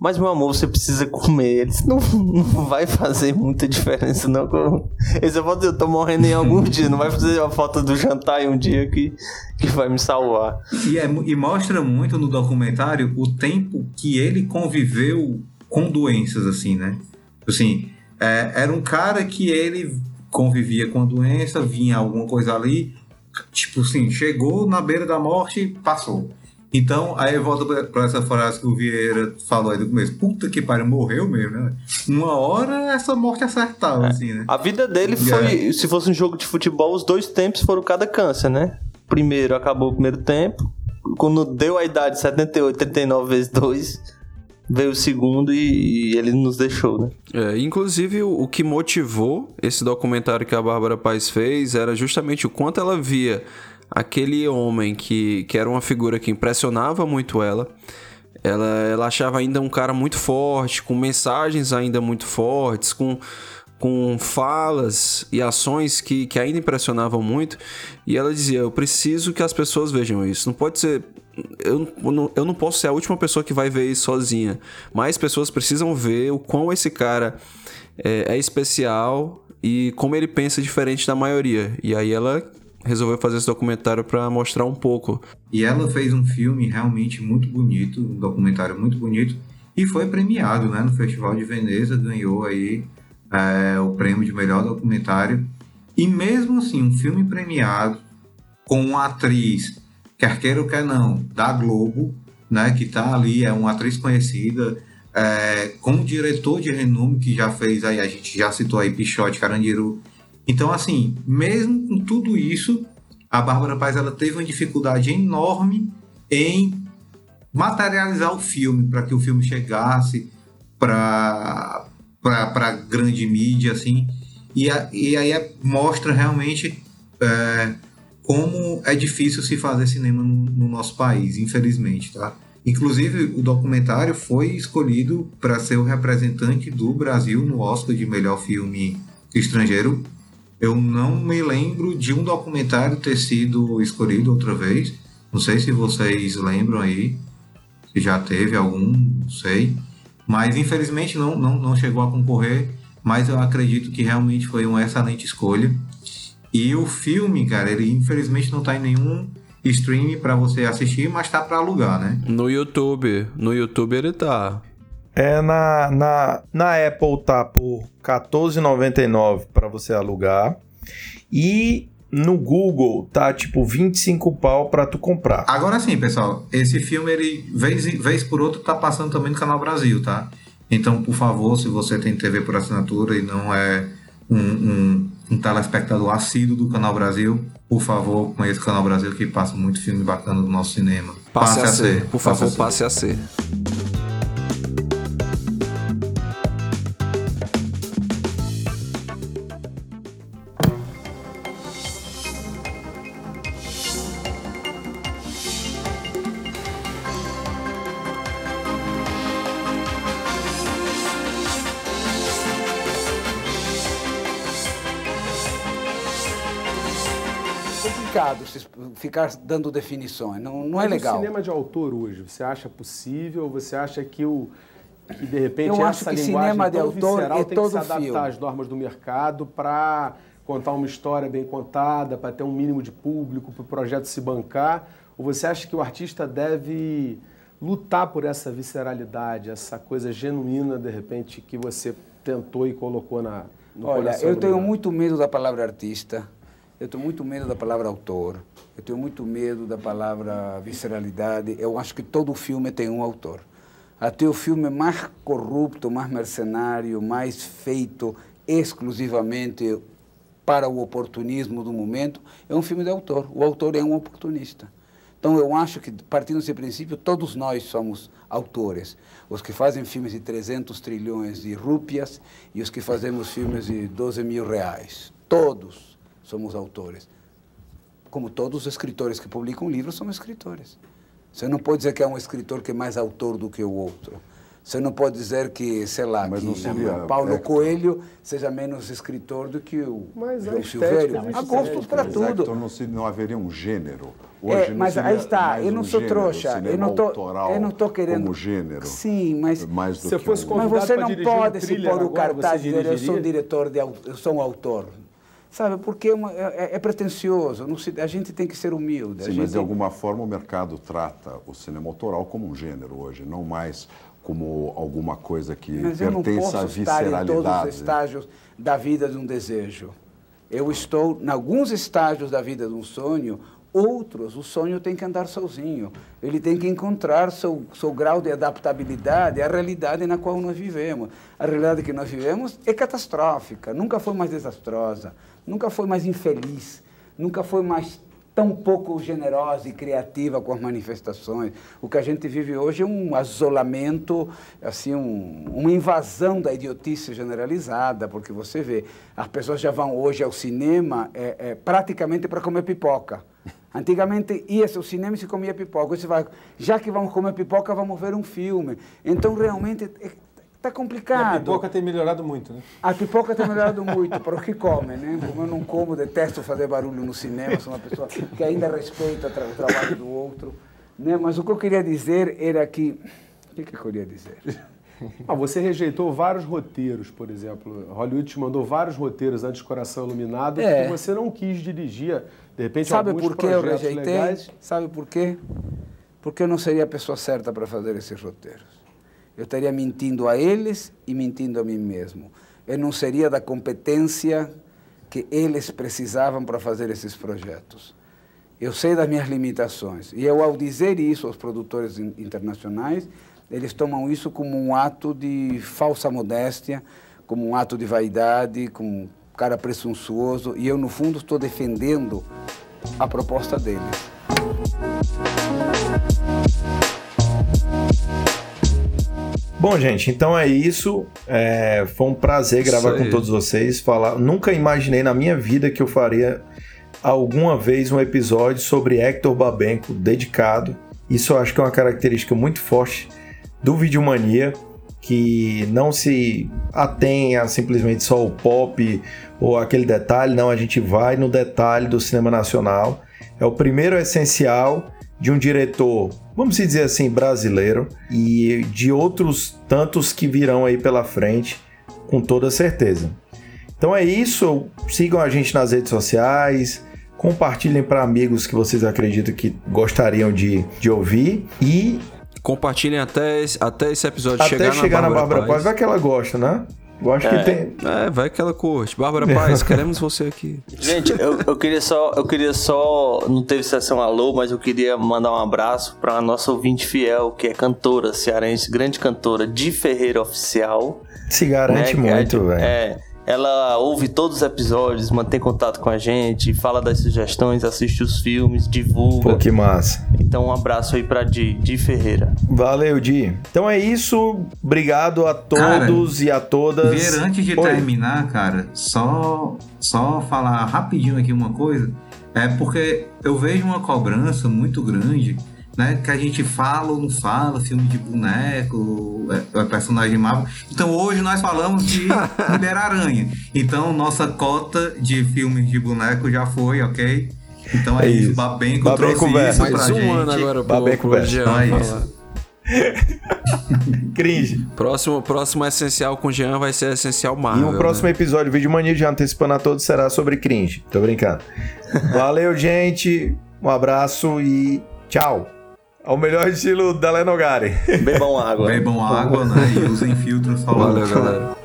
Speaker 3: Mas, meu amor, você precisa comer. Ele disse, não, não vai fazer muita diferença, não. Ele só pode dizer, eu tô morrendo em algum dia. Não vai fazer a falta do jantar em um dia que, que vai me salvar.
Speaker 4: E, é e mostra muito no documentário o tempo que ele conviveu com doenças, assim, né? Assim, é, era um cara que ele convivia com a doença, vinha alguma coisa ali, tipo assim, chegou na beira da morte passou. Então, aí volta pra- pra essa frase que o Vieira falou aí do começo. Puta que pariu, morreu mesmo, né? Uma hora essa morte acertava, assim, né?
Speaker 3: A vida dele foi, se fosse um jogo de futebol, os dois tempos foram cada câncer, né? Primeiro acabou o primeiro tempo, quando deu a idade 78, 39 vezes 2, veio o segundo e, e ele nos deixou, né?
Speaker 2: É, inclusive, o, o que motivou esse documentário que a Bárbara Paz fez era justamente o quanto ela via aquele homem que, que era uma figura que impressionava muito ela. Ela, ela achava ainda um cara muito forte, com mensagens ainda muito fortes, com, com falas e ações que, que ainda impressionavam muito. E ela dizia: Eu preciso que as pessoas vejam isso. Não pode ser. Eu, eu não- posso ser a última pessoa que vai ver isso sozinha. Mais pessoas precisam ver o quão esse cara é, é especial e como ele pensa diferente da maioria. E aí ela resolveu fazer esse documentário para mostrar um pouco.
Speaker 4: E ela fez um filme realmente muito bonito, um documentário muito bonito, e foi premiado né, no Festival de Veneza, ganhou aí é, o prêmio de melhor documentário. E mesmo assim, um filme premiado com uma atriz, quer queira ou quer não, da Globo, né, que está ali, é uma atriz conhecida, é, com um diretor de renome que já fez aí, a gente já citou aí Pichote, Carandiru. Então, assim, mesmo com tudo isso, a Bárbara Paz ela teve uma dificuldade enorme em materializar o filme para que o filme chegasse para para grande mídia assim. E, a- e aí é- mostra realmente é, como é difícil se fazer cinema no, no nosso país infelizmente tá? Inclusive o documentário foi escolhido para ser o representante do Brasil no Oscar de melhor filme estrangeiro eu não me lembro de um documentário ter sido escolhido outra vez. Não sei se vocês lembram aí, se já teve algum, não sei. Mas infelizmente não, não, não chegou a concorrer. Mas eu acredito que realmente foi uma excelente escolha. E o filme, cara, ele infelizmente não tá em nenhum stream para você assistir, mas tá para alugar, né?
Speaker 2: No YouTube. No YouTube ele tá.
Speaker 1: É na, na, na Apple tá por R$14,99 para você alugar. E no Google tá tipo 25 pau para tu comprar.
Speaker 4: Agora sim, pessoal, esse filme, ele, vez, vez por outra, tá passando também no Canal Brasil, tá? Então, por favor, se você tem TV por assinatura e não é um, um, um telespectador assíduo do Canal Brasil, por favor, conheça o Canal Brasil que passa muito filme bacana do nosso cinema.
Speaker 2: Passe, a, ser. Por
Speaker 4: Passe
Speaker 2: favor, passe a ser.
Speaker 12: Ficar dando definições, não, não é
Speaker 13: Mas
Speaker 12: legal.
Speaker 13: O cinema de autor hoje, você acha possível? Você acha que o que de repente
Speaker 12: Eu
Speaker 13: essa
Speaker 12: acho que
Speaker 13: linguagem
Speaker 12: cinema de autor
Speaker 13: visceral
Speaker 12: é
Speaker 13: tem
Speaker 12: todo
Speaker 13: que se adaptar
Speaker 12: filme.
Speaker 13: às normas do mercado para contar uma história bem contada, para ter um mínimo de público, para o projeto se bancar? Ou você acha que o artista deve lutar por essa visceralidade, essa coisa genuína, de repente, que você tentou e colocou na, no
Speaker 12: Olha, eu tenho muito medo da palavra artista. Eu tenho muito medo da palavra autor. Eu tenho muito medo da palavra visceralidade. Eu acho que todo filme tem um autor. Até o filme mais corrupto, mais mercenário, mais feito exclusivamente para o oportunismo do momento, é um filme de autor. O autor é um oportunista. Então eu acho que, partindo desse princípio, todos nós somos autores. Os que fazem filmes de 300 trilhões de rúpias e os que fazemos filmes de 12 mil reais. Todos somos autores. Como todos os escritores que publicam livros são escritores. Você não pode dizer que é um escritor que é mais autor do que o outro. Você não pode dizer que, sei lá,
Speaker 14: Mas
Speaker 12: que
Speaker 14: seria
Speaker 12: Paulo
Speaker 14: Hector.
Speaker 12: Coelho seja menos escritor do que o
Speaker 13: Mas a
Speaker 12: João Silvério. Há gostos para
Speaker 14: Mas,
Speaker 12: tudo.
Speaker 14: Hector, não, se- não haveria um gênero.
Speaker 12: É,
Speaker 14: Hoje não
Speaker 12: mas aí está, eu não
Speaker 14: um
Speaker 12: sou
Speaker 14: gênero,
Speaker 12: trouxa, eu não tô,
Speaker 14: autoral
Speaker 12: eu não tô querendo.
Speaker 14: como gênero.
Speaker 12: Sim, mas
Speaker 14: mais do
Speaker 13: Se
Speaker 14: que
Speaker 13: fosse
Speaker 14: um-
Speaker 12: Mas você não
Speaker 13: dirigir um
Speaker 12: pode se pôr o cartaz e dizer eu sou um diretor, de, eu sou um autor. Sabe, porque é, uma- é- é pretencioso, não se- a gente tem que ser humilde. a
Speaker 14: Sim, mas
Speaker 12: gente-
Speaker 14: de alguma forma o mercado trata o cinema autoral como um gênero hoje, não mais como alguma coisa que
Speaker 12: Mas eu não
Speaker 14: pertence à
Speaker 12: posso estar em todos os
Speaker 14: visceralidade.
Speaker 12: estágios da vida de um desejo. Eu estou em alguns estágios da vida de um sonho, outros o sonho tem que andar sozinho. Ele tem que encontrar seu, seu grau de adaptabilidade à realidade na qual nós vivemos. A realidade que nós vivemos é catastrófica, nunca foi mais desastrosa, nunca foi mais infeliz, nunca foi mais tão pouco generosa e criativa com as manifestações. O que a gente vive hoje é um isolamento, assim, um, uma invasão da idiotice generalizada, porque você vê, as pessoas já vão hoje ao cinema é, é, praticamente para comer pipoca. Antigamente ia-se ao cinema e se comia pipoca. Você vai, já que vamos comer pipoca, vamos ver um filme. Então, realmente, está
Speaker 15: E
Speaker 12: complicado.
Speaker 15: a pipoca tem melhorado muito, né?
Speaker 12: A pipoca tem melhorado muito para os que comem, né? Como eu não como, detesto fazer barulho no cinema, sou uma pessoa que ainda respeita o trabalho do outro. Né? Mas o que eu queria dizer era que. O que, que eu queria dizer?
Speaker 13: Ah, você rejeitou vários roteiros, por exemplo. Hollywood te mandou vários roteiros antes de Coração Iluminado
Speaker 12: É.
Speaker 13: que você não quis dirigir. De repente,
Speaker 12: Sabe
Speaker 13: alguns
Speaker 12: por que eu rejeitei?
Speaker 13: legais.
Speaker 12: Sabe por quê? Porque eu não seria a pessoa certa para fazer esses roteiros. Eu estaria mentindo a eles e mentindo a mim mesmo. Eu não seria da competência que eles precisavam para fazer esses projetos. Eu sei das minhas limitações. E eu, ao dizer isso aos produtores in- internacionais, eles tomam isso como um ato de falsa modéstia, como um ato de vaidade, como um cara presunçoso. E eu, no fundo, estou defendendo a proposta deles.
Speaker 1: Bom, gente, então é isso. É, foi um prazer gravar com todos vocês. Falar. Nunca imaginei na minha vida que eu faria alguma vez um episódio sobre Hector Babenco dedicado. Isso eu acho que é uma característica muito forte do Videomania, que não se atém a simplesmente só o pop ou aquele detalhe, não, a gente vai no detalhe do cinema nacional. É o primeiro essencial de um diretor, vamos dizer assim, brasileiro e de outros tantos que virão aí pela frente, com toda certeza. Então é isso, sigam a gente nas redes sociais, compartilhem para amigos que vocês acreditam que gostariam de, de ouvir e
Speaker 2: Compartilhem até esse, até esse episódio
Speaker 1: até
Speaker 2: chegar,
Speaker 1: chegar, na Bárbara Paz,
Speaker 2: Paz.
Speaker 1: vai que ela gosta, né? Eu acho
Speaker 2: é,
Speaker 1: que tem.
Speaker 2: É, vai que ela curte. Bárbara Paz, queremos você aqui.
Speaker 3: Gente, eu, eu queria só, eu queria só, não teve sessão alô, mas eu queria mandar um abraço para a nossa ouvinte fiel, que é cantora cearense, grande cantora, de Ferreira Oficial.
Speaker 1: Se garante
Speaker 3: né?
Speaker 1: muito, velho.
Speaker 3: É, ela ouve todos os episódios, mantém contato com a gente, fala das sugestões, assiste os filmes, divulga.
Speaker 1: Pô, que massa.
Speaker 3: Então um abraço aí pra Di, Di Ferreira.
Speaker 1: Valeu, Di. Então é isso. Obrigado a todos e a todas.
Speaker 4: Ver, antes de
Speaker 1: Oi.
Speaker 4: terminar, cara, só, só falar rapidinho aqui uma coisa. É porque eu vejo uma cobrança muito grande, né? Que a gente fala ou não fala, filme de boneco, é, é personagem Marvel. Então hoje nós falamos de Mulher-Aranha. Então nossa cota de filmes de boneco já foi, ok? Então é,
Speaker 1: É
Speaker 4: isso.
Speaker 1: isso.
Speaker 4: Babenco
Speaker 1: Babenco
Speaker 4: trouxe isso pra
Speaker 2: Mais um
Speaker 4: gente.
Speaker 2: ano agora pro,
Speaker 1: Babenco
Speaker 2: pro. Jean
Speaker 4: Então é isso.
Speaker 1: Cringe.
Speaker 2: Próximo, próximo essencial com o Jean vai ser essencial
Speaker 1: E
Speaker 2: Marvel.
Speaker 1: o próximo
Speaker 2: né?
Speaker 1: episódio, Vídeo Mania, já antecipando a todos, será sobre cringe. Tô brincando. Valeu, gente. Um abraço e tchau. Ao melhor estilo da Lenogari.
Speaker 3: Bebam água.
Speaker 4: Bebam água, né? E usem filtros. Falou.
Speaker 2: Valeu, galera.